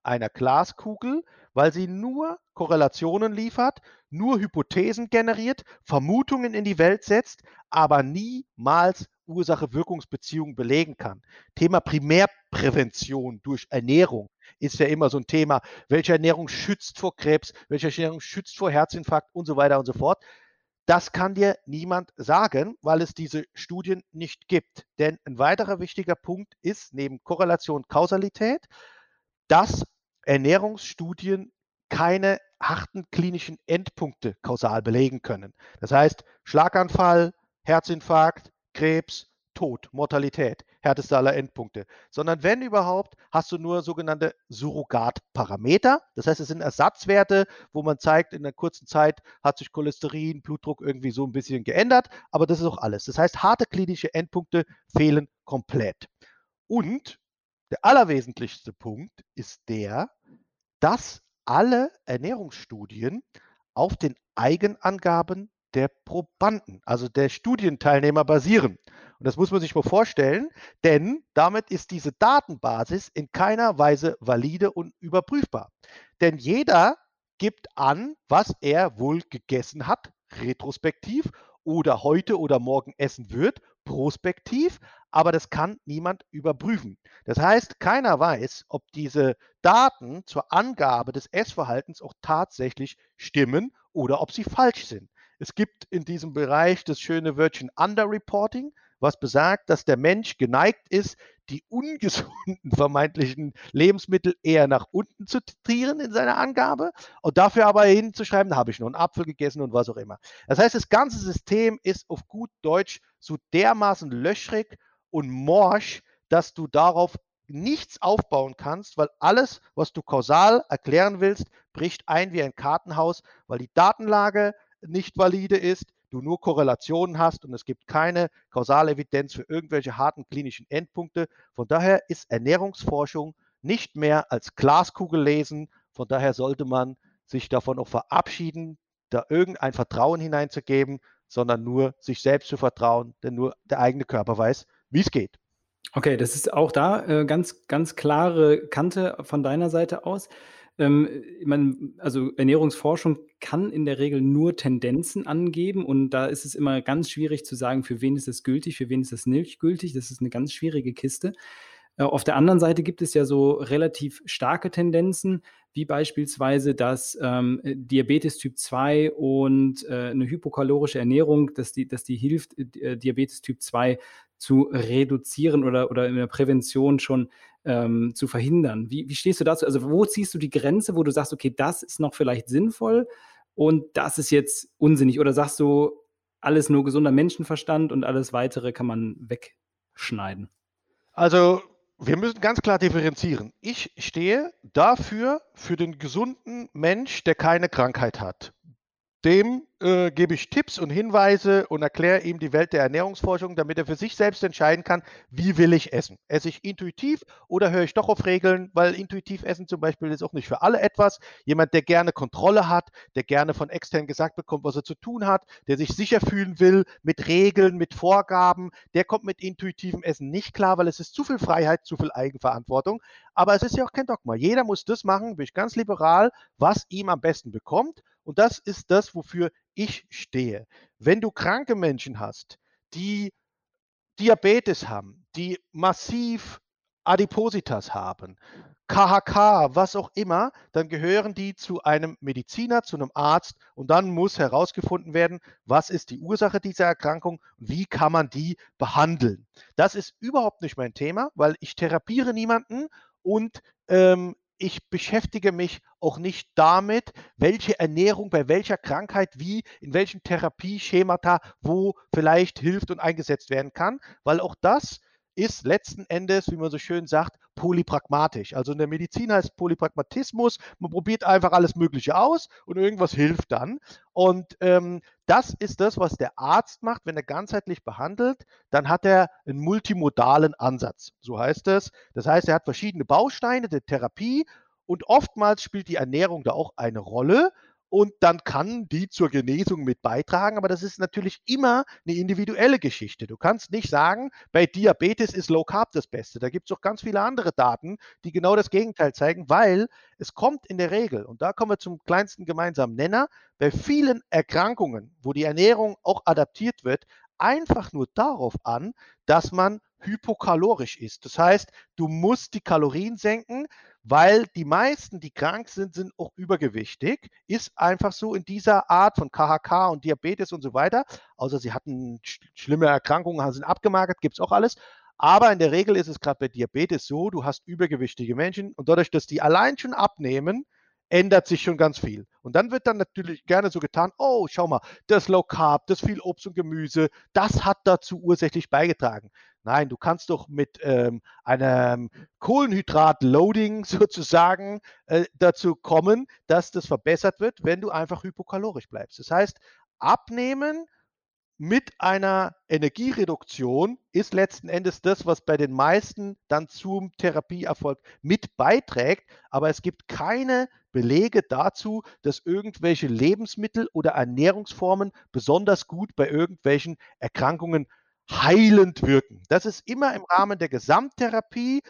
einer Glaskugel, weil sie nur Korrelationen liefert, nur Hypothesen generiert, Vermutungen in die Welt setzt, aber niemals Ursache-Wirkungsbeziehungen belegen kann. Thema Primärprävention durch Ernährung ist ja immer so ein Thema. Welche Ernährung schützt vor Krebs? Welche Ernährung schützt vor Herzinfarkt und so weiter und so fort? Das kann dir niemand sagen, weil es diese Studien nicht gibt. Denn ein weiterer wichtiger Punkt ist neben Korrelation Kausalität, dass Ernährungsstudien keine harten klinischen Endpunkte kausal belegen können. Das heißt, Schlaganfall, Herzinfarkt, Krebs, Tod, Mortalität, härteste aller Endpunkte, sondern wenn überhaupt, hast du nur sogenannte Surrogatparameter. Das heißt, es sind Ersatzwerte, wo man zeigt, in einer kurzen Zeit hat sich Cholesterin, Blutdruck irgendwie so ein bisschen geändert, aber das ist auch alles. Das heißt, harte klinische Endpunkte fehlen komplett. Und der allerwesentlichste Punkt ist der, dass alle Ernährungsstudien auf den Eigenangaben der Probanden, also der Studienteilnehmer basieren. Und das muss man sich mal vorstellen, denn damit ist diese Datenbasis in keiner Weise valide und überprüfbar. Denn jeder gibt an, was er wohl gegessen hat, retrospektiv, oder heute oder morgen essen wird, prospektiv, aber das kann niemand überprüfen. Das heißt, keiner weiß, ob diese Daten zur Angabe des Essverhaltens auch tatsächlich stimmen oder ob sie falsch sind. Es gibt in diesem Bereich das schöne Wörtchen Underreporting, was besagt, dass der Mensch geneigt ist, die ungesunden (laughs) vermeintlichen Lebensmittel eher nach unten zu titrieren in seiner Angabe und dafür aber hinzuschreiben, da habe ich nur einen Apfel gegessen und was auch immer. Das heißt, das ganze System ist auf gut Deutsch so dermaßen löchrig und morsch, dass du darauf nichts aufbauen kannst, weil alles, was du kausal erklären willst, bricht ein wie ein Kartenhaus, weil die Datenlage nicht valide ist, du nur Korrelationen hast und es gibt keine kausale Evidenz für irgendwelche harten klinischen Endpunkte. Von daher ist Ernährungsforschung nicht mehr als Glaskugel lesen. Von daher sollte man sich davon auch verabschieden, da irgendein Vertrauen hineinzugeben, sondern nur sich selbst zu vertrauen, denn nur der eigene Körper weiß, wie es geht. Okay, das ist auch da äh, ganz, ganz klare Kante von deiner Seite aus. Ähm, also Ernährungsforschung kann in der Regel nur Tendenzen angeben und da ist es immer ganz schwierig zu sagen, für wen ist es gültig, für wen ist es nicht gültig. Das ist eine ganz schwierige Kiste. Äh, auf der anderen Seite gibt es ja so relativ starke Tendenzen, wie beispielsweise, dass ähm, Diabetes Typ 2 und äh, eine hypokalorische Ernährung, dass die, dass die hilft, äh, Diabetes Typ 2 zu reduzieren oder, oder in der Prävention schon ähm, zu verhindern. Wie, wie stehst du dazu? Also wo ziehst du die Grenze, wo du sagst, okay, das ist noch vielleicht sinnvoll und das ist jetzt unsinnig? Oder sagst du, alles nur gesunder Menschenverstand und alles weitere kann man wegschneiden? Also wir müssen ganz klar differenzieren. Ich stehe dafür, für den gesunden Mensch, der keine Krankheit hat. Dem äh, gebe ich Tipps und Hinweise und erkläre ihm die Welt der Ernährungsforschung, damit er für sich selbst entscheiden kann, wie will ich essen. Esse ich intuitiv oder höre ich doch auf Regeln, weil intuitiv essen zum Beispiel ist auch nicht für alle etwas. Jemand, der gerne Kontrolle hat, der gerne von extern gesagt bekommt, was er zu tun hat, der sich sicher fühlen will mit Regeln, mit Vorgaben, der kommt mit intuitivem Essen nicht klar, weil es ist zu viel Freiheit, zu viel Eigenverantwortung. Aber es ist ja auch kein Dogma. Jeder muss das machen, bin ich ganz liberal, was ihm am besten bekommt. Und das ist das, wofür ich stehe. Wenn du kranke Menschen hast, die Diabetes haben, die massiv Adipositas haben, KHK, was auch immer, dann gehören die zu einem Mediziner, zu einem Arzt und dann muss herausgefunden werden, was ist die Ursache dieser Erkrankung wie kann man die behandeln. Das ist überhaupt nicht mein Thema, weil ich therapiere niemanden und ähm, ich beschäftige mich auch nicht damit, welche Ernährung bei welcher Krankheit wie, in welchen Therapieschemata, wo vielleicht hilft und eingesetzt werden kann, weil auch das ist letzten Endes, wie man so schön sagt, polypragmatisch. Also in der Medizin heißt Polypragmatismus, man probiert einfach alles Mögliche aus und irgendwas hilft dann. Und ähm, das ist das, was der Arzt macht, wenn er ganzheitlich behandelt, dann hat er einen multimodalen Ansatz. So heißt es. Das heißt, er hat verschiedene Bausteine der Therapie und oftmals spielt die Ernährung da auch eine Rolle und dann kann die zur Genesung mit beitragen. Aber das ist natürlich immer eine individuelle Geschichte. Du kannst nicht sagen, bei Diabetes ist Low Carb das Beste. Da gibt es auch ganz viele andere Daten, die genau das Gegenteil zeigen, weil es kommt in der Regel, und da kommen wir zum kleinsten gemeinsamen Nenner, bei vielen Erkrankungen, wo die Ernährung auch adaptiert wird, einfach nur darauf an, dass man hypokalorisch ist. Das heißt, du musst die Kalorien senken, weil die meisten, die krank sind, sind auch übergewichtig. Ist einfach so in dieser Art von KHK und Diabetes und so weiter. Außer sie hatten sch schlimme Erkrankungen, sind abgemagert, gibt es auch alles. Aber in der Regel ist es gerade bei Diabetes so, du hast übergewichtige Menschen und dadurch, dass die allein schon abnehmen, ändert sich schon ganz viel. Und dann wird dann natürlich gerne so getan, oh, schau mal, das Low Carb, das viel Obst und Gemüse, das hat dazu ursächlich beigetragen. Nein, du kannst doch mit ähm, einem Kohlenhydrat-Loading (laughs) sozusagen äh, dazu kommen, dass das verbessert wird, wenn du einfach hypokalorisch bleibst. Das heißt, abnehmen mit einer Energiereduktion ist letzten Endes das, was bei den meisten dann zum Therapieerfolg mit beiträgt. Aber es gibt keine Belege dazu, dass irgendwelche Lebensmittel oder Ernährungsformen besonders gut bei irgendwelchen Erkrankungen heilend wirken. Das ist immer im Rahmen der Gesamttherapie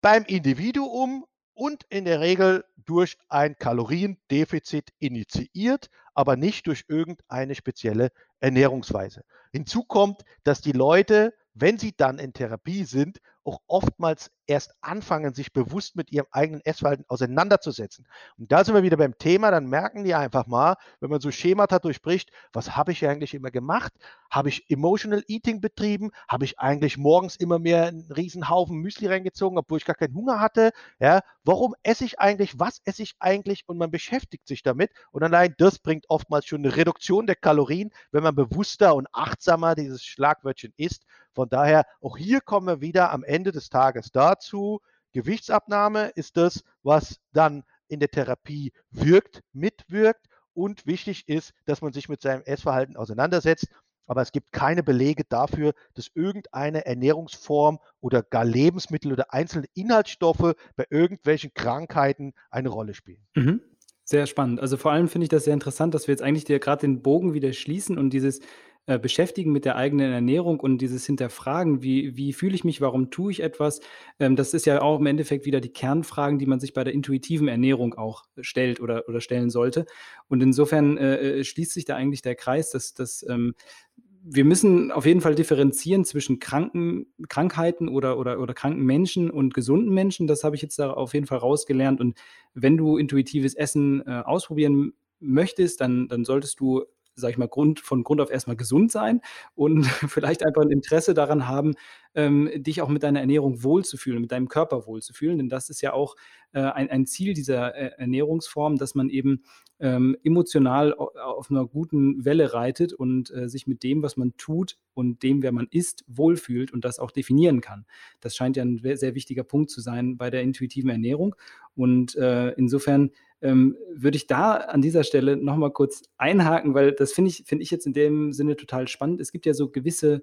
beim Individuum und in der Regel durch ein Kaloriendefizit initiiert, aber nicht durch irgendeine spezielle Ernährungsweise. Hinzu kommt, dass die Leute, wenn sie dann in Therapie sind, auch oftmals erst anfangen, sich bewusst mit ihrem eigenen Essverhalten auseinanderzusetzen. Und da sind wir wieder beim Thema, dann merken die einfach mal, wenn man so Schemata durchbricht, was habe ich eigentlich immer gemacht? Habe ich Emotional Eating betrieben? Habe ich eigentlich morgens immer mehr einen riesen Haufen Müsli reingezogen, obwohl ich gar keinen Hunger hatte? Ja, warum esse ich eigentlich? Was esse ich eigentlich? Und man beschäftigt sich damit. Und allein das bringt oftmals schon eine Reduktion der Kalorien, wenn man bewusster und achtsamer dieses Schlagwörtchen isst. Von daher, auch hier kommen wir wieder am Ende des Tages dazu. Gewichtsabnahme ist das, was dann in der Therapie wirkt, mitwirkt. Und wichtig ist, dass man sich mit seinem Essverhalten auseinandersetzt. Aber es gibt keine Belege dafür, dass irgendeine Ernährungsform oder gar Lebensmittel oder einzelne Inhaltsstoffe bei irgendwelchen Krankheiten eine Rolle spielen. Mhm. Sehr spannend. Also vor allem finde ich das sehr interessant, dass wir jetzt eigentlich gerade den Bogen wieder schließen und dieses äh, beschäftigen mit der eigenen Ernährung und dieses Hinterfragen, wie, wie fühle ich mich, warum tue ich etwas, ähm, das ist ja auch im Endeffekt wieder die Kernfragen, die man sich bei der intuitiven Ernährung auch stellt oder, oder stellen sollte. Und insofern äh, äh schließt sich da eigentlich der Kreis, dass, dass ähm, wir müssen auf jeden Fall differenzieren zwischen kranken Krankheiten oder, oder, oder kranken Menschen und gesunden Menschen. Das habe ich jetzt da auf jeden Fall rausgelernt. Und wenn du intuitives Essen äh, ausprobieren möchtest, dann, dann solltest du sage ich mal, Grund, von Grund auf erstmal gesund sein und (laughs) vielleicht einfach ein Interesse daran haben, ähm, dich auch mit deiner Ernährung wohlzufühlen, mit deinem Körper wohlzufühlen. Denn das ist ja auch äh, ein, ein, Ziel dieser äh, Ernährungsform, dass man eben ähm, emotional auf einer guten Welle reitet und äh, sich mit dem, was man tut und dem, wer man ist, wohlfühlt und das auch definieren kann. Das scheint ja ein sehr wichtiger Punkt zu sein bei der intuitiven Ernährung. Und äh, insofern ähm, würde ich da an dieser Stelle nochmal kurz einhaken, weil das finde ich, find ich jetzt in dem Sinne total spannend. Es gibt ja so gewisse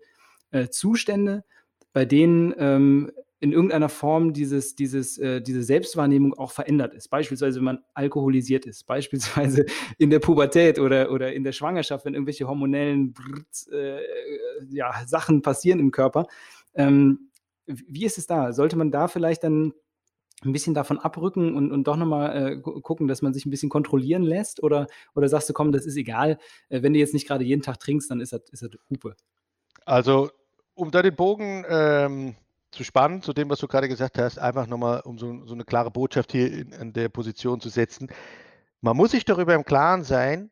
äh, Zustände, bei denen ähm, in irgendeiner Form dieses, dieses, äh, diese Selbstwahrnehmung auch verändert ist. Beispielsweise, wenn man alkoholisiert ist, (laughs) beispielsweise in der Pubertät oder, oder in der Schwangerschaft, wenn irgendwelche hormonellen äh, ja, Sachen passieren im Körper. Ähm, wie ist es da? Sollte man da vielleicht dann ein bisschen davon abrücken und, und doch nochmal äh, gucken, dass man sich ein bisschen kontrollieren lässt? Oder, oder sagst du, komm, das ist egal, äh, wenn du jetzt nicht gerade jeden Tag trinkst, dann ist das, ist das Hupe? Also, um da den Bogen ähm, zu spannen, zu dem, was du gerade gesagt hast, einfach nochmal, um so, so, eine klare Botschaft hier in, in der Position zu setzen. Man muss sich darüber im Klaren sein,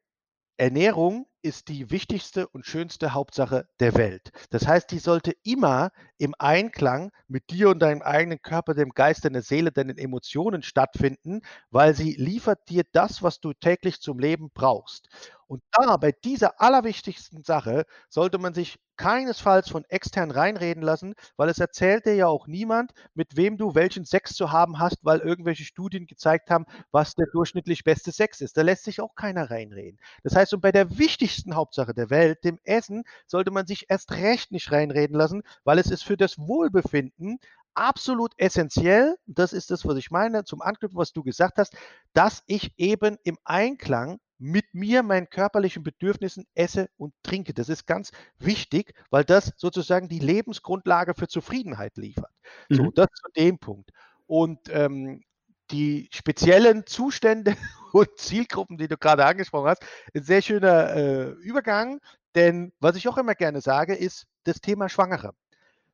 Ernährung ist die wichtigste und schönste Hauptsache der Welt. Das heißt, die sollte immer im Einklang mit dir und deinem eigenen Körper, dem Geist, deiner Seele, deinen Emotionen stattfinden, weil sie liefert dir das, was du täglich zum Leben brauchst. Und da bei dieser allerwichtigsten Sache sollte man sich keinesfalls von extern reinreden lassen, weil es erzählt dir ja auch niemand, mit wem du welchen Sex zu haben hast, weil irgendwelche Studien gezeigt haben, was der durchschnittlich beste Sex ist. Da lässt sich auch keiner reinreden. Das heißt, und bei der wichtigsten Hauptsache der Welt, dem Essen, sollte man sich erst recht nicht reinreden lassen, weil es ist für das Wohlbefinden absolut essentiell, das ist das, was ich meine, zum Anknüpfen, was du gesagt hast, dass ich eben im Einklang mit mir, meinen körperlichen Bedürfnissen esse und trinke. Das ist ganz wichtig, weil das sozusagen die Lebensgrundlage für Zufriedenheit liefert. Mhm. So, das zu dem Punkt. Und ähm, die speziellen Zustände (laughs) und Zielgruppen, die du gerade angesprochen hast, ein sehr schöner äh, Übergang. Denn was ich auch immer gerne sage, ist das Thema Schwangere.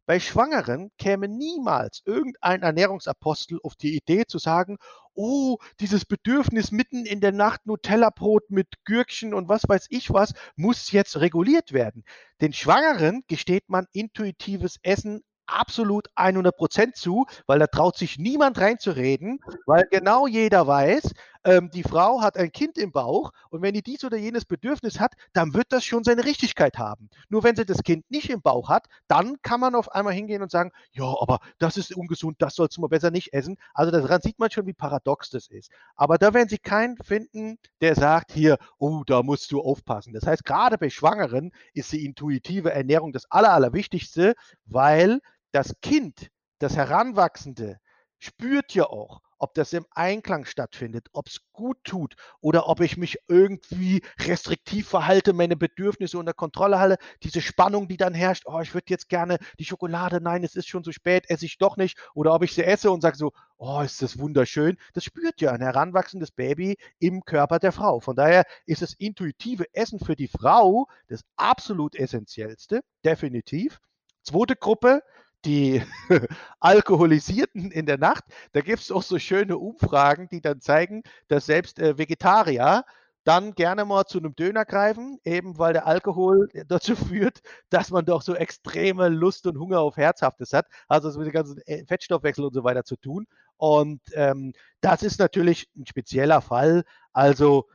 Bei Schwangeren käme niemals irgendein Ernährungsapostel auf die Idee zu sagen, oh, dieses Bedürfnis mitten in der Nacht Nutella-Brot mit Gürkchen und was weiß ich was, muss jetzt reguliert werden. Den Schwangeren gesteht man intuitives Essen absolut 100 Prozent zu, weil da traut sich niemand reinzureden, weil genau jeder weiß, ähm, die Frau hat ein Kind im Bauch und wenn die dies oder jenes Bedürfnis hat, dann wird das schon seine Richtigkeit haben. Nur wenn sie das Kind nicht im Bauch hat, dann kann man auf einmal hingehen und sagen, ja, aber das ist ungesund, das sollst du mal besser nicht essen. Also daran sieht man schon, wie paradox das ist. Aber da werden Sie keinen finden, der sagt hier, oh, da musst du aufpassen. Das heißt, gerade bei Schwangeren ist die intuitive Ernährung das Aller, Allerwichtigste, weil das Kind, das Heranwachsende, spürt ja auch, ob das im Einklang stattfindet, ob es gut tut oder ob ich mich irgendwie restriktiv verhalte, meine Bedürfnisse unter Kontrolle halte. Diese Spannung, die dann herrscht, oh, ich würde jetzt gerne die Schokolade, nein, es ist schon zu spät, esse ich doch nicht. Oder ob ich sie esse und sage so, oh, ist das wunderschön. Das spürt ja ein heranwachsendes Baby im Körper der Frau. Von daher ist das intuitive Essen für die Frau das absolut essentiellste, definitiv. Zweite Gruppe, die (laughs) Alkoholisierten in der Nacht. Da gibt es auch so schöne Umfragen, die dann zeigen, dass selbst äh, Vegetarier dann gerne mal zu einem Döner greifen, eben weil der Alkohol (laughs) dazu führt, dass man doch so extreme Lust und Hunger auf Herzhaftes hat. Also mit dem ganzen äh, Fettstoffwechsel und so weiter zu tun. Und ähm, das ist natürlich ein spezieller Fall. Also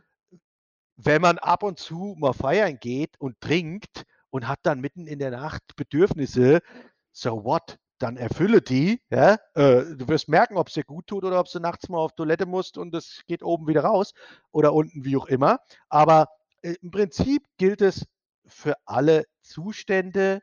wenn man ab und zu mal feiern geht und trinkt und hat dann mitten in der Nacht Bedürfnisse, so what? Dann erfülle die. Ja? Äh, du wirst merken, ob es dir gut tut oder ob du nachts mal auf Toilette musst und es geht oben wieder raus oder unten, wie auch immer. Aber äh, im Prinzip gilt es für alle Zustände,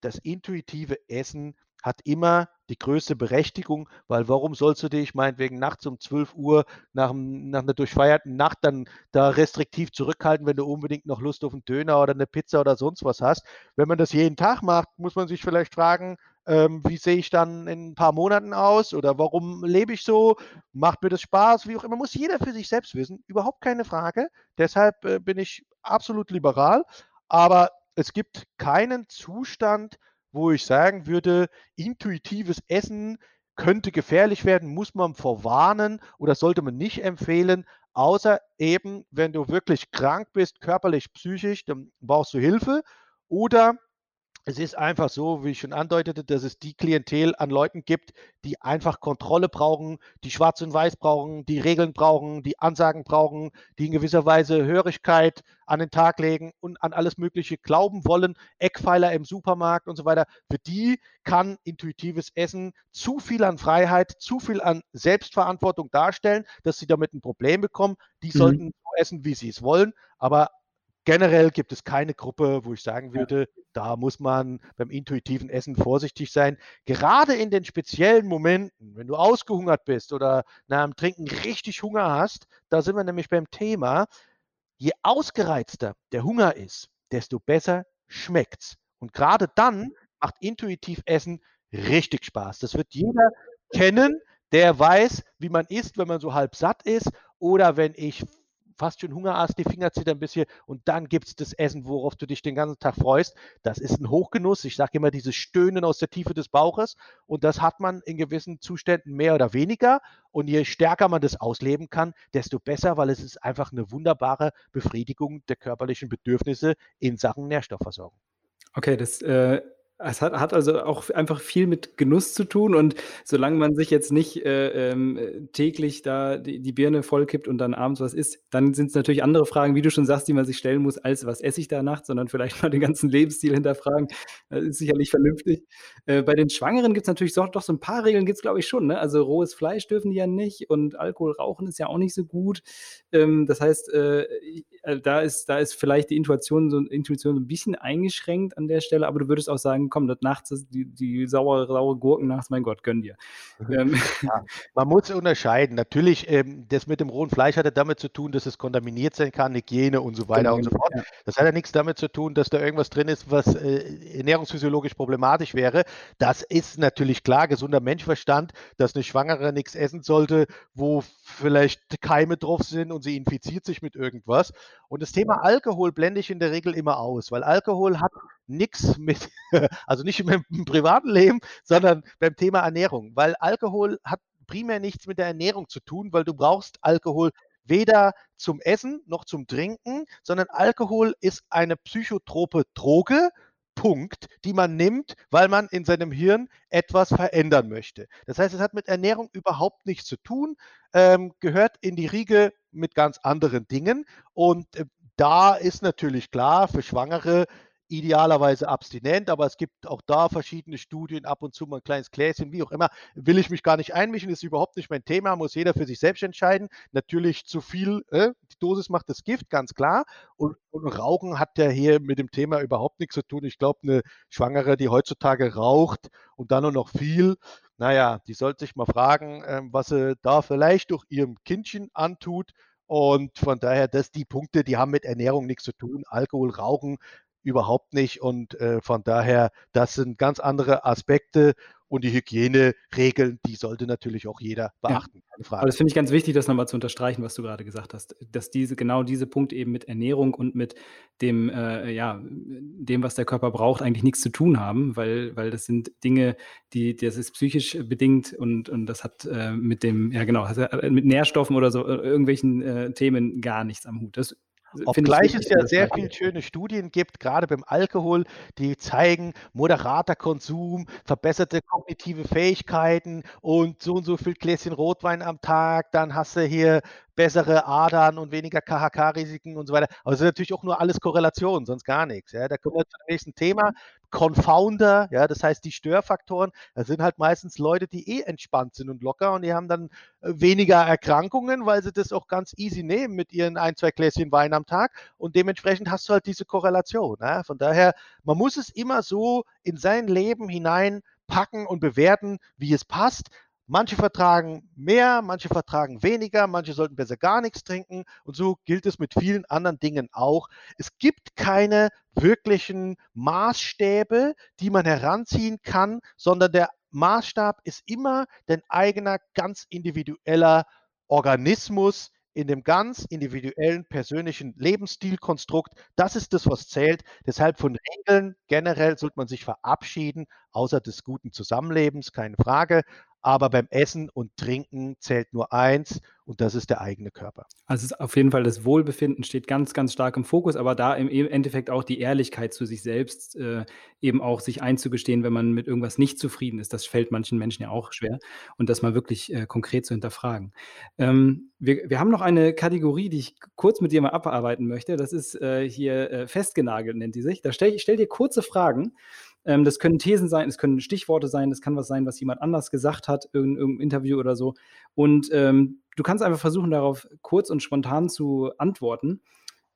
das intuitive Essen hat immer die größte Berechtigung, weil warum sollst du dich meinetwegen nachts um 12 Uhr nach, nach einer durchfeierten Nacht dann da restriktiv zurückhalten, wenn du unbedingt noch Lust auf einen Döner oder eine Pizza oder sonst was hast. Wenn man das jeden Tag macht, muss man sich vielleicht fragen, ähm, wie sehe ich dann in ein paar Monaten aus oder warum lebe ich so? Macht mir das Spaß? Wie auch immer, muss jeder für sich selbst wissen. Überhaupt keine Frage. Deshalb äh, bin ich absolut liberal. Aber es gibt keinen Zustand, wo ich sagen würde, intuitives Essen könnte gefährlich werden, muss man vorwarnen oder sollte man nicht empfehlen, außer eben, wenn du wirklich krank bist, körperlich, psychisch, dann brauchst du Hilfe oder es ist einfach so, wie ich schon andeutete, dass es die Klientel an Leuten gibt, die einfach Kontrolle brauchen, die Schwarz und Weiß brauchen, die Regeln brauchen, die Ansagen brauchen, die in gewisser Weise Hörigkeit an den Tag legen und an alles Mögliche glauben wollen, Eckpfeiler im Supermarkt und so weiter. Für die kann intuitives Essen zu viel an Freiheit, zu viel an Selbstverantwortung darstellen, dass sie damit ein Problem bekommen. Die mhm. sollten so essen, wie sie es wollen, aber generell gibt es keine Gruppe, wo ich sagen würde, da muss man beim intuitiven Essen vorsichtig sein. Gerade in den speziellen Momenten, wenn du ausgehungert bist oder nach dem Trinken richtig Hunger hast, da sind wir nämlich beim Thema, je ausgereizter der Hunger ist, desto besser schmeckt's. Und gerade dann macht intuitiv Essen richtig Spaß. Das wird jeder kennen, der weiß, wie man isst, wenn man so halb satt ist oder wenn ich fast schon Hunger hast, die Finger zittern ein bisschen und dann gibt es das Essen, worauf du dich den ganzen Tag freust. Das ist ein Hochgenuss. Ich sage immer dieses Stöhnen aus der Tiefe des Bauches und das hat man in gewissen Zuständen mehr oder weniger. Und je stärker man das ausleben kann, desto besser, weil es ist einfach eine wunderbare Befriedigung der körperlichen Bedürfnisse in Sachen Nährstoffversorgung. Okay, das äh, Es hat, hat, also auch einfach viel mit Genuss zu tun und solange man sich jetzt nicht äh, ähm, täglich da die, die, Birne vollkippt und dann abends was isst, dann sind es natürlich andere Fragen, wie du schon sagst, die man sich stellen muss, als was esse ich da nachts, sondern vielleicht mal den ganzen Lebensstil hinterfragen. Das ist sicherlich vernünftig. Äh, bei den Schwangeren gibt es natürlich doch, doch, so ein paar Regeln, gibt es glaube ich schon. Ne? Also rohes Fleisch dürfen die ja nicht und Alkohol rauchen ist ja auch nicht so gut. Ähm, das heißt, äh, äh da, ist, da ist vielleicht die Intuition so, Intuition so ein bisschen eingeschränkt an der Stelle, aber du würdest auch sagen, komm, das nachts ist die, die saure, saure Gurken nachts, mein Gott, gönn dir. Ähm. Ja, man muss unterscheiden. Natürlich, ähm, das mit dem rohen Fleisch hat ja damit zu tun, dass es kontaminiert sein kann, Hygiene und so weiter genau, und so fort. Ja. Das hat ja nichts damit zu tun, dass da irgendwas drin ist, was äh, ernährungsphysiologisch problematisch wäre. Das ist natürlich klar, gesunder Menschverstand, dass eine Schwangere nichts essen sollte, wo vielleicht Keime drauf sind und sie infiziert sich mit irgendwas. Und das Thema Alkohol blende ich in der Regel immer aus, weil Alkohol hat nichts mit, (laughs) also nicht im privaten Leben, sondern beim Thema Ernährung, weil Alkohol hat primär nichts mit der Ernährung zu tun, weil du brauchst Alkohol weder zum Essen noch zum Trinken, sondern Alkohol ist eine psychotrope Droge, Punkt, die man nimmt, weil man in seinem Hirn etwas verändern möchte. Das heißt, es hat mit Ernährung überhaupt nichts zu tun, ähm, gehört in die Riege mit ganz anderen Dingen. Und äh, da ist natürlich klar, für Schwangere idealerweise abstinent, aber es gibt auch da verschiedene Studien, ab und zu mal ein kleines Gläschen, wie auch immer. Will ich mich gar nicht einmischen, ist überhaupt nicht mein Thema, muss jeder für sich selbst entscheiden. Natürlich zu viel, äh, die Dosis macht das Gift, ganz klar. Und, und, Rauchen hat ja hier mit dem Thema überhaupt nichts zu tun. Ich glaube, eine Schwangere, die heutzutage raucht und dann nur noch viel, naja, die sollte sich mal fragen, äh, was sie da vielleicht durch ihrem Kindchen antut. Und von daher, dass die Punkte, die haben mit Ernährung nichts zu tun. Alkohol, Rauchen überhaupt nicht. Und äh, von daher, das sind ganz andere Aspekte und die Hygieneregeln, die sollte natürlich auch jeder beachten. Ja. Aber das finde ich ganz wichtig, das nochmal zu unterstreichen, was du gerade gesagt hast, dass diese genau diese Punkte eben mit Ernährung und mit dem, äh, ja, dem, was der Körper braucht, eigentlich nichts zu tun haben, weil, weil das sind Dinge, die, das ist psychisch bedingt und, und das hat äh, mit dem, ja genau, mit Nährstoffen oder so äh, irgendwelchen äh, Themen gar nichts am Hut. Das Obgleich es ja sehr viele schöne Studien gibt, gerade beim Alkohol, die zeigen, moderater Konsum, verbesserte kognitive Fähigkeiten und so und so viel Gläschen Rotwein am Tag, dann hast du hier bessere Adern und weniger KHK-Risiken und so weiter. Aber es ist natürlich auch nur alles Korrelation, sonst gar nichts. Ja. Da kommen wir zum nächsten Thema. Confounder, ja, das heißt die Störfaktoren, das sind halt meistens Leute, die eh entspannt sind und locker und die haben dann äh, weniger Erkrankungen, weil sie das auch ganz easy nehmen mit ihren ein, zwei Gläschen Wein am Tag und dementsprechend hast du halt diese Korrelation. Ja. Von daher, man muss es immer so in sein Leben hineinpacken und bewerten, wie es passt. Manche vertragen mehr, manche vertragen weniger, manche sollten besser gar nichts trinken und so gilt es mit vielen anderen Dingen auch. Es gibt keine wirklichen Maßstäbe, die man heranziehen kann, sondern der Maßstab ist immer dein eigener ganz individueller Organismus, in dem ganz individuellen persönlichen Lebensstilkonstrukt. Das ist das, was zählt. Deshalb von Regeln generell sollte man sich verabschieden, außer des guten Zusammenlebens, keine Frage. Aber beim Essen und Trinken zählt nur eins und das ist der eigene Körper. Also auf jeden Fall das Wohlbefinden steht ganz, ganz stark im Fokus, aber da im Endeffekt auch die Ehrlichkeit zu sich selbst, äh, eben auch sich einzugestehen, wenn man mit irgendwas nicht zufrieden ist. Das fällt manchen Menschen ja auch schwer und das mal wirklich äh, konkret zu hinterfragen. Ähm, wir, wir haben noch eine Kategorie, die ich kurz mit dir mal abarbeiten möchte. Das ist äh, hier äh, festgenagelt, nennt die sich. Da stelle ich stell dir kurze Fragen ähm, das können Thesen sein, es können Stichworte sein, das kann was sein, was jemand anders gesagt hat in irgendeinem Interview oder so. Und ähm, du kannst einfach versuchen, darauf kurz und spontan zu antworten.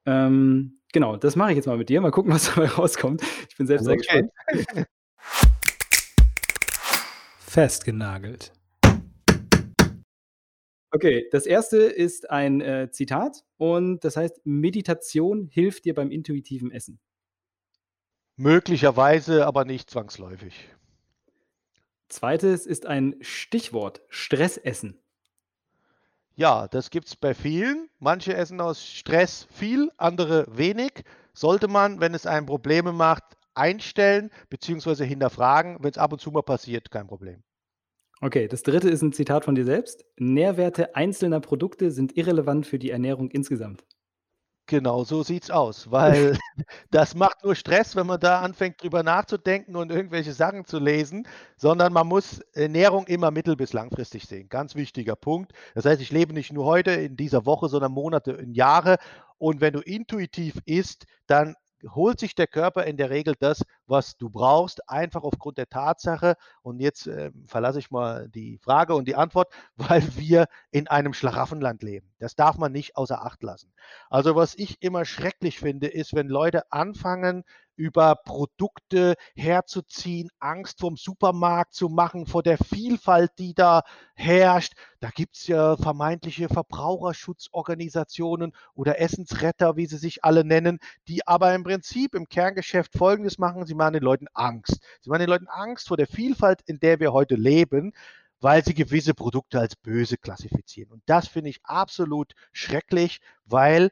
Ähm, genau, das mache ich jetzt mal mit dir. Mal gucken, (laughs) was dabei rauskommt. Ich bin selbst okay. sehr gespannt. Festgenagelt. Okay, das erste ist ein äh, Zitat und das heißt, Meditation hilft dir beim intuitiven Essen. Möglicherweise, aber nicht zwangsläufig. Zweites ist ein Stichwort, Stressessen. Ja, das gibt es bei vielen. Manche essen aus Stress viel, andere wenig. Sollte man, wenn es einem Probleme macht, einstellen bzw. hinterfragen. Wenn es ab und zu mal passiert, kein Problem. Okay, das dritte ist ein Zitat von dir selbst. Nährwerte einzelner Produkte sind irrelevant für die Ernährung insgesamt. Genau so sieht's aus, weil (laughs) (laughs) das macht nur Stress, wenn man da anfängt, drüber nachzudenken und irgendwelche Sachen zu lesen, sondern man muss Ernährung immer mittel- bis langfristig sehen. Ganz wichtiger Punkt. Das heißt, ich lebe nicht nur heute in dieser Woche, sondern Monate und Jahre. Und wenn du intuitiv isst, dann holt sich der Körper in der Regel das, was du brauchst, einfach aufgrund der Tatsache, und jetzt äh, verlasse ich mal die Frage und die Antwort, (laughs) weil wir in einem Schlaraffenland leben. Das darf man nicht außer Acht lassen. Also was ich immer schrecklich finde, ist, wenn Leute anfangen, über Produkte herzuziehen, Angst vom Supermarkt zu machen, vor der Vielfalt, die da herrscht. Da gibt es ja vermeintliche Verbraucherschutzorganisationen oder Essensretter, wie sie sich alle nennen, die aber im Prinzip im Kerngeschäft Folgendes machen. Sie machen den Leuten Angst. Sie machen den Leuten Angst vor der Vielfalt, in der wir heute leben weil sie gewisse Produkte als böse klassifizieren. Und das finde ich absolut schrecklich, weil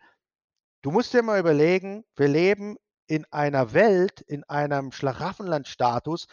du musst dir mal überlegen, wir leben in einer Welt, in einem Schlaraffenlandstatus,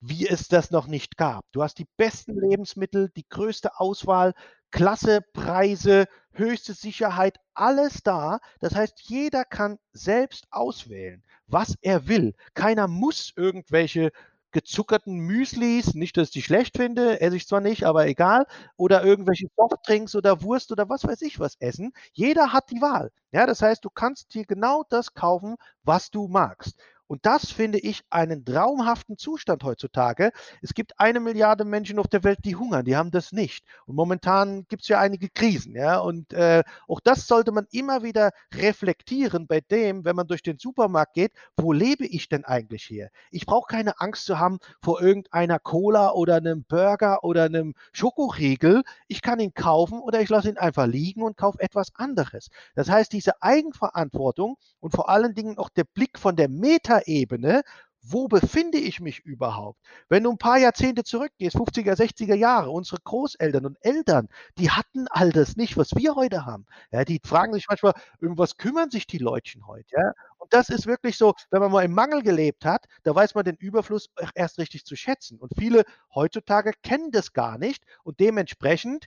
wie es das noch nicht gab. Du hast die besten Lebensmittel, die größte Auswahl, klasse Preise, höchste Sicherheit, alles da. Das heißt, jeder kann selbst auswählen, was er will. Keiner muss irgendwelche gezuckerten Müslis, nicht, dass ich die schlecht finde, esse ich zwar nicht, aber egal, oder irgendwelche Softdrinks oder Wurst oder was weiß ich was essen. Jeder hat die Wahl. Ja, das heißt, du kannst dir genau das kaufen, was du magst. Und das finde ich einen traumhaften Zustand heutzutage. Es gibt eine Milliarde Menschen auf der Welt, die hungern, die haben das nicht. Und momentan gibt es ja einige Krisen, ja. Und äh, auch das sollte man immer wieder reflektieren bei dem, wenn man durch den Supermarkt geht, wo lebe ich denn eigentlich hier? Ich brauche keine Angst zu haben vor irgendeiner Cola oder einem Burger oder einem Schokoriegel. Ich kann ihn kaufen oder ich lasse ihn einfach liegen und kaufe etwas anderes. Das heißt, diese Eigenverantwortung und vor allen Dingen auch der Blick von der Meta Metaebene, wo befinde ich mich überhaupt? Wenn du ein paar Jahrzehnte zurückgehst, 50er, 60er Jahre, unsere Großeltern und Eltern, die hatten all das nicht, was wir heute haben. Ja, die fragen sich manchmal, um was kümmern sich die Leutchen heute? Ja? Und das ist wirklich so, wenn man mal im Mangel gelebt hat, da weiß man den Überfluss erst richtig zu schätzen. Und viele heutzutage kennen das gar nicht und dementsprechend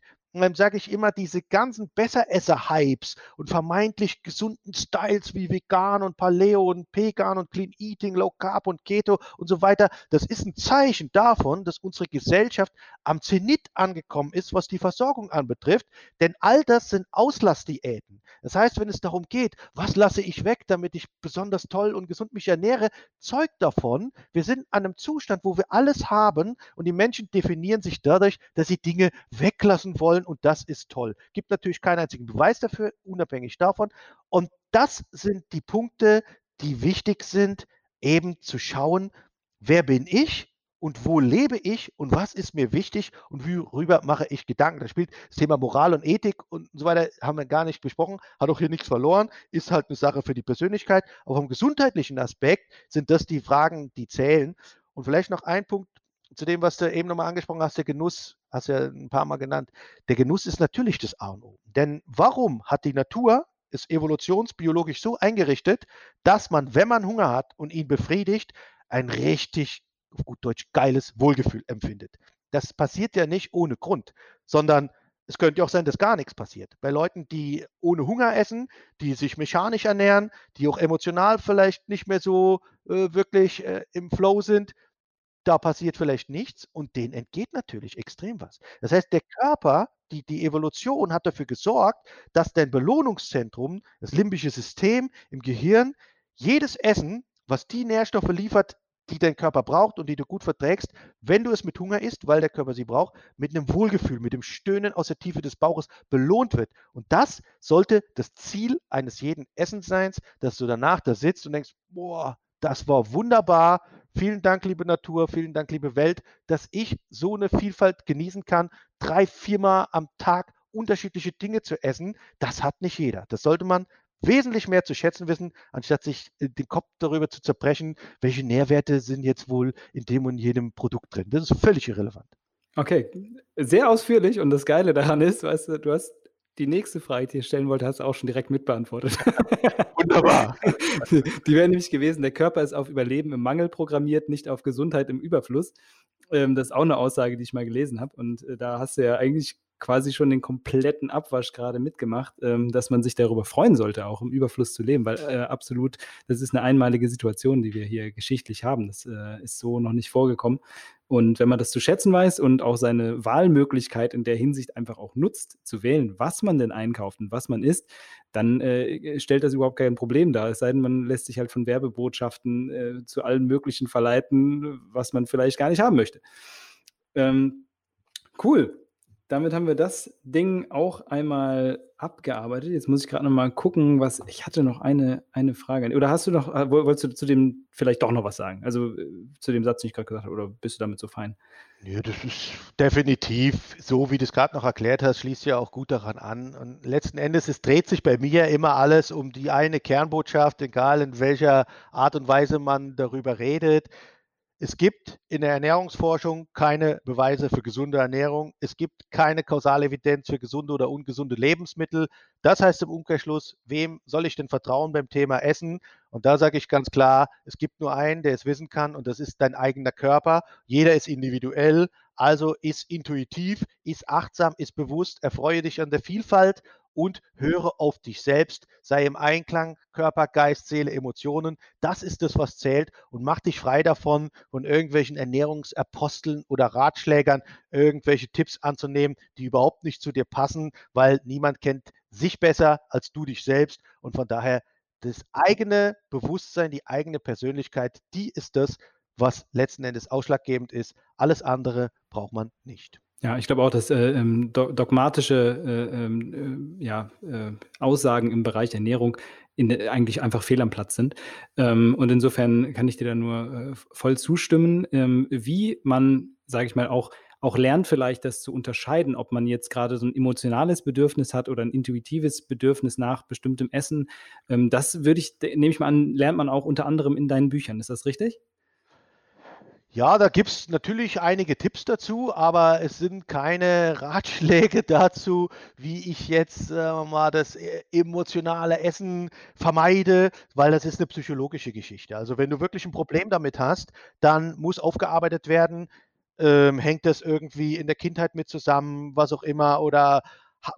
sage ich immer, diese ganzen Besseresser-Hypes und vermeintlich gesunden Styles wie Vegan und Paleo und Vegan und Clean Eating, Low Carb und Keto und so weiter, das ist ein Zeichen davon, dass unsere Gesellschaft am Zenit angekommen ist, was die Versorgung anbetrifft. Denn all das sind Auslassdiäten. Das heißt, wenn es darum geht, was lasse ich weg, damit ich besonders toll und gesund mich ernähre, zeugt davon, wir sind an einem Zustand, wo wir alles haben und die Menschen definieren sich dadurch, dass sie Dinge weglassen wollen und das ist toll. Gibt natürlich keinen einzigen Beweis dafür, unabhängig davon. Und das sind die Punkte, die wichtig sind, eben zu schauen, wer bin ich und wo lebe ich und was ist mir wichtig und worüber mache ich Gedanken. Da spielt das Thema Moral und Ethik und so weiter, haben wir gar nicht besprochen, hat auch hier nichts verloren, ist halt eine Sache für die Persönlichkeit. Aber vom gesundheitlichen Aspekt sind das die Fragen, die zählen. Und vielleicht noch ein Punkt zu dem, was du eben nochmal angesprochen hast, der Genuss, hast du ja ein paar Mal genannt. Der Genuss ist natürlich das A und O. Denn warum hat die Natur es evolutionsbiologisch so eingerichtet, dass man, wenn man Hunger hat und ihn befriedigt, ein richtig, auf gut Deutsch, geiles Wohlgefühl empfindet. Das passiert ja nicht ohne Grund, sondern es könnte auch sein, dass gar nichts passiert. Bei Leuten, die ohne Hunger essen, die sich mechanisch ernähren, die auch emotional vielleicht nicht mehr so äh, wirklich äh, im Flow sind, da passiert vielleicht nichts und denen entgeht natürlich extrem was. Das heißt, der Körper, die, die Evolution hat dafür gesorgt, dass dein Belohnungszentrum, das limbische System im Gehirn, jedes Essen, was die Nährstoffe liefert, die dein Körper braucht und die du gut verträgst, wenn du es mit Hunger isst, weil der Körper sie braucht, mit einem Wohlgefühl, mit dem Stöhnen aus der Tiefe des Bauches belohnt wird. Und das sollte das Ziel eines jeden Essens sein, dass du danach da sitzt und denkst, boah, das war wunderbar. Vielen Dank, liebe Natur, vielen Dank, liebe Welt, dass ich so eine Vielfalt genießen kann, drei, viermal am Tag unterschiedliche Dinge zu essen. Das hat nicht jeder. Das sollte man wesentlich mehr zu schätzen wissen, anstatt sich äh, den Kopf darüber zu zerbrechen, welche Nährwerte sind jetzt wohl in dem und jedem Produkt drin. Das ist völlig irrelevant. Okay, sehr ausführlich und das Geile daran ist, weißt du, du hast die nächste Frage, die ich stellen wollte, hast du auch schon direkt mitbeantwortet. (laughs) Wunderbar. (laughs) Die wäre nämlich gewesen, der Körper ist auf Überleben im Mangel programmiert, nicht auf Gesundheit im Überfluss. Ähm, das ist auch eine Aussage, die ich mal gelesen habe. Und äh, da hast du ja eigentlich quasi schon den kompletten Abwasch gerade mitgemacht, ähm, dass man sich darüber freuen sollte, auch im Überfluss zu leben, weil äh, absolut, das ist eine einmalige Situation, die wir hier geschichtlich haben. Das äh, ist so noch nicht vorgekommen. Und wenn man das zu schätzen weiß und auch seine Wahlmöglichkeit in der Hinsicht einfach auch nutzt, zu wählen, was man denn einkauft und was man isst, dann äh, stellt das überhaupt kein Problem dar. Es sei denn, man lässt sich halt von Werbebotschaften äh, zu allen möglichen verleiten, was man vielleicht gar nicht haben möchte. Ähm, cool damit haben wir das Ding auch einmal abgearbeitet. Jetzt muss ich gerade noch mal gucken, was ich hatte noch eine, eine Frage. Oder hast du noch, äh, wolltest du zu dem vielleicht doch noch was sagen? Also äh, zu dem Satz, den ich gerade gesagt habe, oder bist du damit so fein? Ja, das ist definitiv so, wie du es gerade noch erklärt hast, schließt ja auch gut daran an. Und letzten Endes, es dreht sich bei mir immer alles um die eine Kernbotschaft, egal in welcher Art und Weise man darüber redet. Es gibt in der Ernährungsforschung keine Beweise für gesunde Ernährung. Es gibt keine Kausalevidenz für gesunde oder ungesunde Lebensmittel. Das heißt im Umkehrschluss, wem soll ich denn vertrauen beim Thema Essen? Und da sage ich ganz klar, es gibt nur einen, der es wissen kann, und das ist dein eigener Körper. Jeder ist individuell, also ist intuitiv, ist achtsam, ist bewusst, erfreue dich an der Vielfalt und höre auf dich selbst, sei im Einklang, Körper, Geist, Seele, Emotionen. Das ist das, was zählt und mach dich frei davon, von irgendwelchen Ernährungsaposteln oder Ratschlägern irgendwelche Tipps anzunehmen, die überhaupt nicht zu dir passen, weil niemand kennt sich besser als du dich selbst und von daher das eigene Bewusstsein, die eigene Persönlichkeit, die ist das, was letzten Endes ausschlaggebend ist. Alles andere braucht man nicht. Ja, ich glaube auch, dass äh, ähm, dogmatische äh, ähm, äh, ja, äh, Aussagen im Bereich Ernährung in, eigentlich einfach fehl am Platz sind. Ähm, und insofern kann ich dir da nur äh, voll zustimmen, ähm, wie man, sage ich mal, auch, auch lernt vielleicht das zu unterscheiden, ob man jetzt gerade so ein emotionales Bedürfnis hat oder ein intuitives Bedürfnis nach bestimmtem Essen. Ähm, das würde ich, nehme ich mal an, lernt man auch unter anderem in deinen Büchern. Ist das richtig? Ja, da gibt es natürlich einige Tipps dazu, aber es sind keine (laughs) Ratschläge dazu, wie ich jetzt äh, mal das e emotionale Essen vermeide, weil das ist eine psychologische Geschichte. Also wenn du wirklich ein Problem damit hast, dann muss aufgearbeitet werden. Ähm, hängt das irgendwie in der Kindheit mit zusammen, was auch immer, oder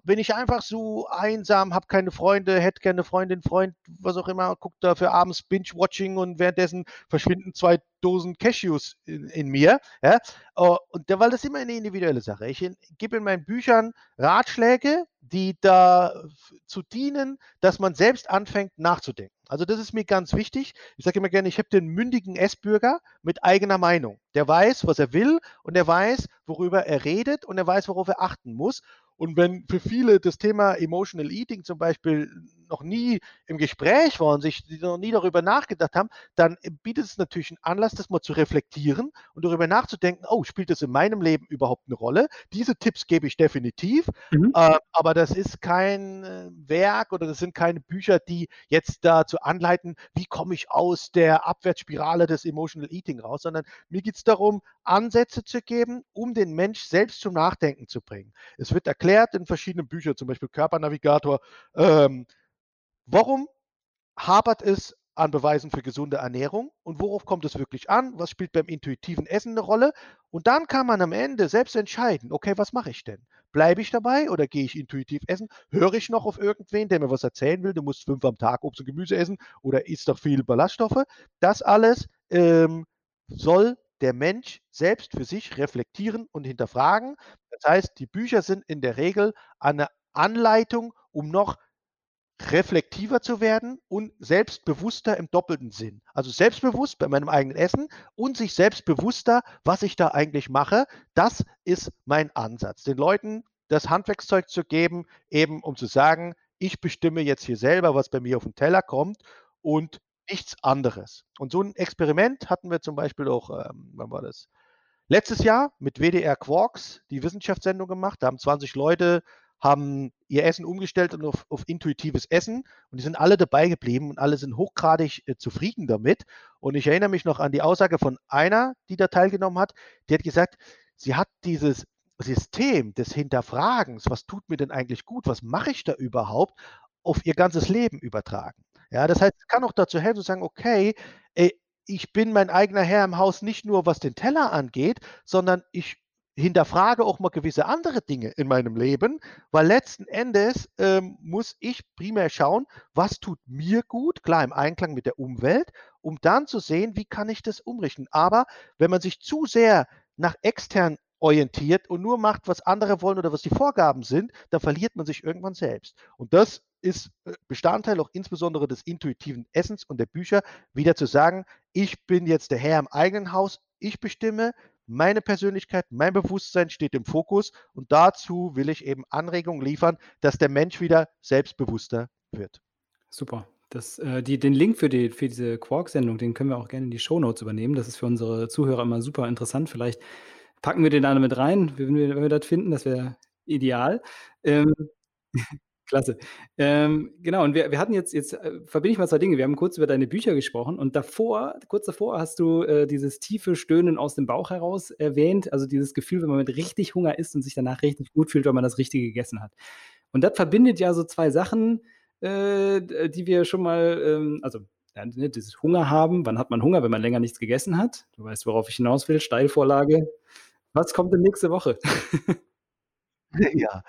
bin ich einfach so einsam, habe keine Freunde, hätte gerne Freundin, Freund, was auch immer, guckt dafür abends Binge-Watching und währenddessen verschwinden zwei Dosen Cashews in, in mir. Ja? Oh, und weil das immer eine individuelle Sache. Ich gebe in meinen Büchern Ratschläge, die dazu dienen, dass man selbst anfängt nachzudenken. Also das ist mir ganz wichtig. Ich sage immer gerne, ich habe den mündigen S-Bürger mit eigener Meinung. Der weiß, was er will und er weiß, worüber er redet und er weiß, worauf er achten muss. Und wenn für viele das Thema Emotional Eating zum Beispiel noch nie im Gespräch war und sich noch nie darüber nachgedacht haben, dann bietet es natürlich einen Anlass, das mal zu reflektieren und darüber nachzudenken, oh, spielt das in meinem Leben überhaupt eine Rolle? Diese Tipps gebe ich definitiv, mhm. äh, aber das ist kein äh, Werk oder das sind keine Bücher, die jetzt dazu anleiten, wie komme ich aus der Abwärtsspirale des Emotional Eating raus, sondern mir geht es darum, Ansätze zu geben, um den Mensch selbst zum Nachdenken zu bringen. Es wird erklärt in verschiedenen Büchern, zum Beispiel Körpernavigator, ähm, Warum hapert es an Beweisen für gesunde Ernährung und worauf kommt es wirklich an? Was spielt beim intuitiven Essen eine Rolle? Und dann kann man am Ende selbst entscheiden, okay, was mache ich denn? Bleibe ich dabei oder gehe ich intuitiv essen? Höre ich noch auf irgendwen, der mir was erzählen will, du musst fünf am Tag Obst und Gemüse essen oder isst doch viel Ballaststoffe? Das alles ähm, soll der Mensch selbst für sich reflektieren und hinterfragen. Das heißt, die Bücher sind in der Regel eine Anleitung, um noch reflektiver zu werden und selbstbewusster im doppelten Sinn. Also selbstbewusst bei meinem eigenen Essen und sich selbstbewusster, was ich da eigentlich mache. Das ist mein Ansatz. Den Leuten das Handwerkszeug zu geben, eben um zu sagen, ich bestimme jetzt hier selber, was bei mir auf den Teller kommt und nichts anderes. Und so ein Experiment hatten wir zum Beispiel auch, ähm, wann war das? Letztes Jahr mit WDR Quarks die Wissenschaftssendung gemacht. Da haben 20 Leute haben ihr Essen umgestellt und auf, auf, intuitives Essen und die sind alle dabei geblieben und alle sind hochgradig äh, zufrieden damit. Und ich erinnere mich noch an die Aussage von einer, die da teilgenommen hat, die hat gesagt, sie hat dieses System des Hinterfragens, was tut mir denn eigentlich gut, was mache ich da überhaupt, auf ihr ganzes Leben übertragen. Ja, das heißt, es kann auch dazu helfen zu sagen, okay, ey, ich bin mein eigener Herr im Haus nicht nur was den Teller angeht, sondern ich hinterfrage auch mal gewisse andere Dinge in meinem Leben, weil letzten Endes ähm, muss ich primär schauen, was tut mir gut, klar im Einklang mit der Umwelt, um dann zu sehen, wie kann ich das umrichten. Aber wenn man sich zu sehr nach extern orientiert und nur macht, was andere wollen oder was die Vorgaben sind, dann verliert man sich irgendwann selbst. Und das ist äh, Bestandteil auch insbesondere des intuitiven Essens und der Bücher, wieder zu sagen, ich bin jetzt der Herr im eigenen Haus, ich bestimme, meine Persönlichkeit, mein Bewusstsein steht im Fokus und dazu will ich eben Anregungen liefern, dass der Mensch wieder selbstbewusster wird. Super. Das, äh, die, den Link für, die, für diese Quark-Sendung, den können wir auch gerne in die Shownotes übernehmen. Das ist für unsere Zuhörer immer super interessant. Vielleicht packen wir den da mit rein, wenn wir, wenn wir das finden, das wäre ideal. Ähm, (laughs) Klasse. Ähm, genau, und wir, wir hatten jetzt, jetzt äh, verbinde ich mal zwei Dinge. Wir haben kurz über deine Bücher gesprochen und davor, kurz davor hast du äh, dieses tiefe Stöhnen aus dem Bauch heraus erwähnt, also dieses Gefühl, wenn man mit richtig Hunger isst und sich danach richtig gut fühlt, weil man das Richtige gegessen hat. Und das verbindet ja so zwei Sachen, äh, die wir schon mal, ähm, also ja, ne, dieses Hunger haben. Wann hat man Hunger, wenn man länger nichts gegessen hat? Du weißt, worauf ich hinaus will. Steilvorlage. Was kommt denn nächste Woche? (laughs) (laughs) Ja.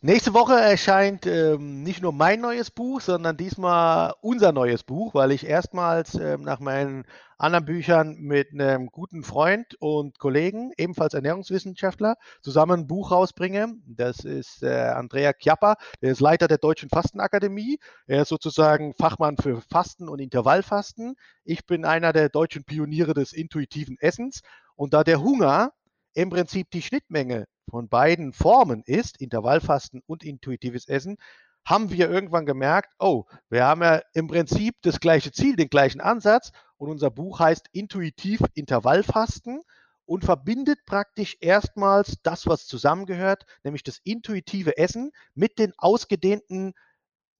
Nächste Woche erscheint ähm, nicht nur mein neues Buch, sondern diesmal unser neues Buch, weil ich erstmals ähm, nach meinen anderen Büchern mit einem guten Freund und Kollegen, ebenfalls Ernährungswissenschaftler, zusammen ein Buch rausbringe. Das ist äh, Andrea Chiappa, der ist Leiter der Deutschen Fastenakademie. Er ist sozusagen Fachmann für Fasten und Intervallfasten. Ich bin einer der deutschen Pioniere des intuitiven Essens. Und da der Hunger im Prinzip die Schnittmenge von beiden Formen ist, Intervallfasten und intuitives Essen, haben wir irgendwann gemerkt, oh, wir haben ja im Prinzip das gleiche Ziel, den gleichen Ansatz und unser Buch heißt Intuitiv Intervallfasten und verbindet praktisch erstmals das, was zusammengehört, nämlich das intuitive Essen mit den ausgedehnten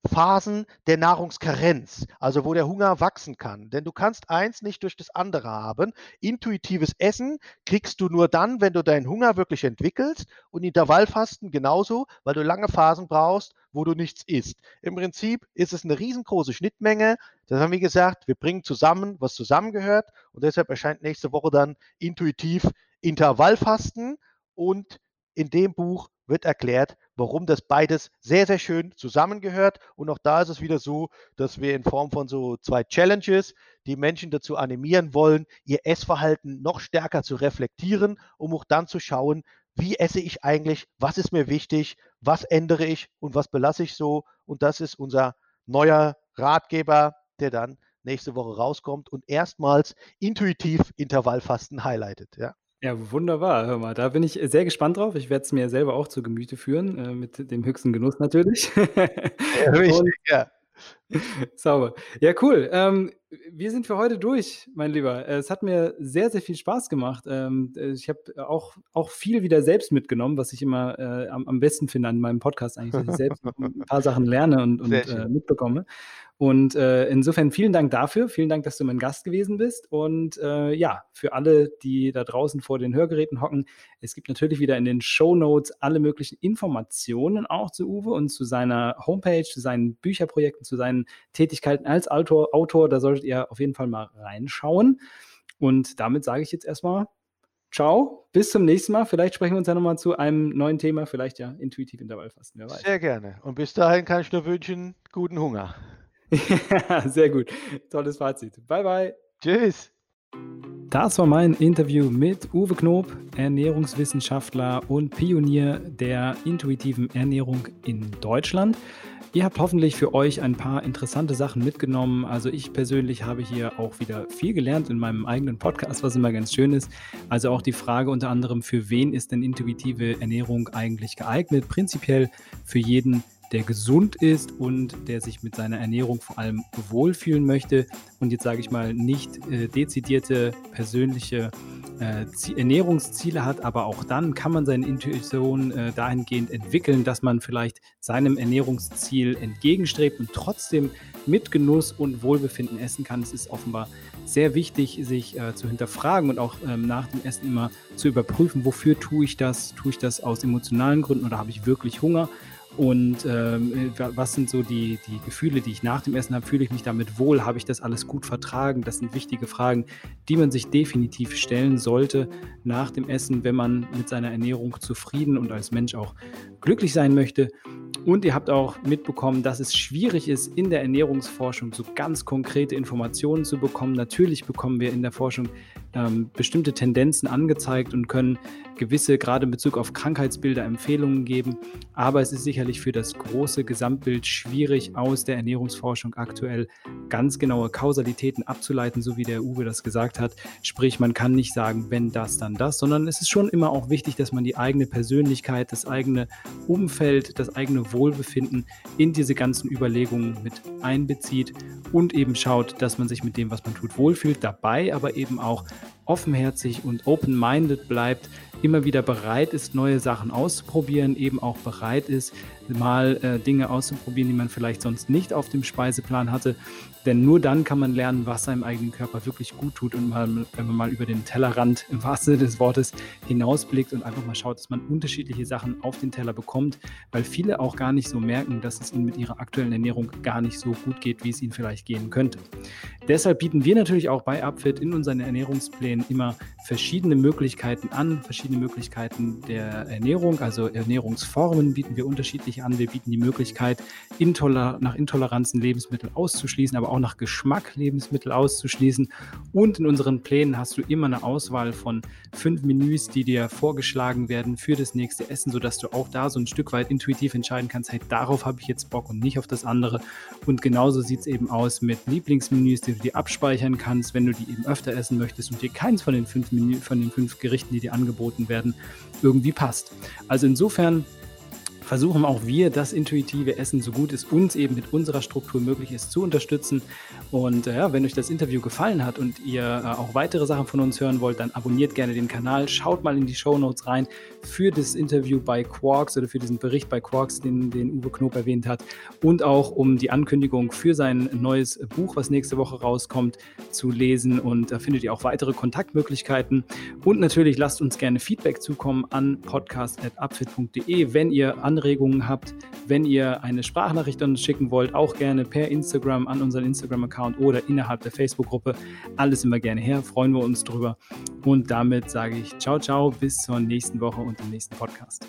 Phasen der Nahrungskarenz, also wo der Hunger wachsen kann. Denn du kannst eins nicht durch das andere haben. Intuitives Essen kriegst du nur dann, wenn du deinen Hunger wirklich entwickelst und Intervallfasten genauso, weil du lange Phasen brauchst, wo du nichts isst. Im Prinzip ist es eine riesengroße Schnittmenge. Das haben wir gesagt, wir bringen zusammen, was zusammengehört und deshalb erscheint nächste Woche dann intuitiv Intervallfasten und in dem Buch wird erklärt, warum das beides sehr, sehr schön zusammengehört. Und auch da ist es wieder so, dass wir in Form von so zwei Challenges die Menschen dazu animieren wollen, ihr Essverhalten noch stärker zu reflektieren, um auch dann zu schauen, wie esse ich eigentlich, was ist mir wichtig, was ändere ich und was belasse ich so. Und das ist unser neuer Ratgeber, der dann nächste Woche rauskommt und erstmals intuitiv Intervallfasten highlightet. Ja. Ja, wunderbar. Hör mal, da bin ich sehr gespannt drauf. Ich werde es mir selber auch zu Gemüte führen, äh, mit dem höchsten Genuss natürlich. Ja, richtig, (laughs) ja. (laughs) Sauber. Ja, cool. Ähm, wir sind für heute durch, mein Lieber. Es hat mir sehr, sehr viel Spaß gemacht. Ähm, ich habe auch, auch viel wieder selbst mitgenommen, was ich immer äh, am, am, besten finde an meinem Podcast eigentlich, dass ich selbst ein paar Sachen lerne und, und äh, mitbekomme. Und äh, insofern vielen Dank dafür. Vielen Dank, dass du mein Gast gewesen bist. Und äh, ja, für alle, die da draußen vor den Hörgeräten hocken, es gibt natürlich wieder in den Show Notes alle möglichen Informationen auch zu Uwe und zu seiner Homepage, zu seinen Bücherprojekten, zu seinen Tätigkeiten als Autor. Autor. Da solltet ihr auf jeden Fall mal reinschauen. Und damit sage ich jetzt erstmal Ciao, bis zum nächsten Mal. Vielleicht sprechen wir uns ja nochmal zu einem neuen Thema, vielleicht ja intuitiv Intervallfasten, wer weiß. Sehr gerne. Und bis dahin kann ich nur wünschen, guten Hunger. ja, (laughs) sehr gut. Tolles Fazit. Bye, bye. Tschüss. Das war mein Interview mit Uwe Knob, Ernährungswissenschaftler und Pionier der intuitiven Ernährung in Deutschland. Ihr habt hoffentlich für euch ein paar interessante Sachen mitgenommen. Also ich persönlich habe hier auch wieder viel gelernt in meinem eigenen Podcast, was immer ganz schön ist. Also auch die Frage unter anderem, für wen ist denn intuitive Ernährung eigentlich geeignet? Prinzipiell für jeden der gesund ist und der sich mit seiner Ernährung vor allem wohlfühlen möchte und jetzt sage ich mal nicht äh, dezidierte persönliche äh, Ernährungsziele hat, aber auch dann kann man seine Intuition äh, dahingehend entwickeln, dass man vielleicht seinem Ernährungsziel entgegenstrebt und trotzdem mit Genuss und Wohlbefinden essen kann. Es ist offenbar sehr wichtig, sich äh, zu hinterfragen und auch ähm, nach dem Essen immer zu überprüfen, wofür tue ich das? Tue ich das aus emotionalen Gründen oder habe ich wirklich Hunger? Und ähm, was sind so die, die Gefühle, die ich nach dem Essen habe? Fühle ich mich damit wohl? Habe ich das alles gut vertragen? Das sind wichtige Fragen, die man sich definitiv stellen sollte nach dem Essen, wenn man mit seiner Ernährung zufrieden und als Mensch auch glücklich sein möchte. Und ihr habt auch mitbekommen, dass es schwierig ist, in der Ernährungsforschung so ganz konkrete Informationen zu bekommen. Natürlich bekommen wir in der Forschung ähm, bestimmte Tendenzen angezeigt und können gewisse, gerade in Bezug auf Krankheitsbilder, Empfehlungen geben. Aber es ist sicherlich für das große Gesamtbild schwierig, aus der Ernährungsforschung aktuell ganz genaue Kausalitäten abzuleiten, so wie der Uwe das gesagt hat. Sprich, man kann nicht sagen, wenn das, dann das, sondern es ist schon immer auch wichtig, dass man die eigene Persönlichkeit, das eigene Umfeld, das eigene Wohlbefinden in diese ganzen Überlegungen mit einbezieht und eben schaut, dass man sich mit dem, was man tut, wohlfühlt, dabei aber eben auch offenherzig und open-minded bleibt, immer wieder bereit ist, neue Sachen auszuprobieren, eben auch bereit ist, mal äh, Dinge auszuprobieren, die man vielleicht sonst nicht auf dem Speiseplan hatte. Denn nur dann kann man lernen, was seinem eigenen Körper wirklich gut tut und mal, wenn man mal über den Tellerrand im wahrsten Sinne des Wortes hinausblickt und einfach mal schaut, dass man unterschiedliche Sachen auf den Teller bekommt, weil viele auch gar nicht so merken, dass es ihnen mit ihrer aktuellen Ernährung gar nicht so gut geht, wie es ihnen vielleicht gehen könnte. Deshalb bieten wir natürlich auch bei Upfit in unseren Ernährungsplänen immer verschiedene Möglichkeiten an, verschiedene Möglichkeiten der Ernährung, also Ernährungsformen bieten wir unterschiedlich an. Wir bieten die Möglichkeit, Intoler nach Intoleranzen Lebensmittel auszuschließen, aber auch nach Geschmack Lebensmittel auszuschließen. Und in unseren Plänen hast du immer eine Auswahl von fünf Menüs, die dir vorgeschlagen werden für das nächste Essen, sodass du auch da so ein Stück weit intuitiv entscheiden kannst, hey, darauf habe ich jetzt Bock und nicht auf das andere. Und genauso sieht es eben aus mit Lieblingsmenüs, die du dir abspeichern kannst, wenn du die eben öfter essen möchtest und dir keins von den fünf Menü, von den fünf Gerichten, die dir angeboten werden, irgendwie passt. Also insofern versuchen auch wir, das intuitive Essen, so gut es uns eben mit unserer Struktur möglich ist, zu unterstützen. Und äh, ja, wenn euch das Interview gefallen hat und ihr äh, auch weitere Sachen von uns hören wollt, dann abonniert gerne den Kanal, schaut mal in die Show Notes rein für das Interview bei Quarks oder für diesen Bericht bei Quarks, den, den Uwe Knob erwähnt hat. Und auch um die Ankündigung für sein neues Buch, was nächste Woche rauskommt, zu lesen. Und da findet ihr auch weitere Kontaktmöglichkeiten. Und natürlich lasst uns gerne Feedback zukommen an podcast.upfit.de, wenn ihr andere Anregungen habt, wenn ihr eine Sprachnachricht uns schicken wollt, auch gerne per Instagram an unseren Instagram-Account oder innerhalb der Facebook-Gruppe. Alles immer gerne her, freuen wir uns drüber. Und damit sage ich ciao, ciao, bis zur nächsten Woche und dem nächsten Podcast.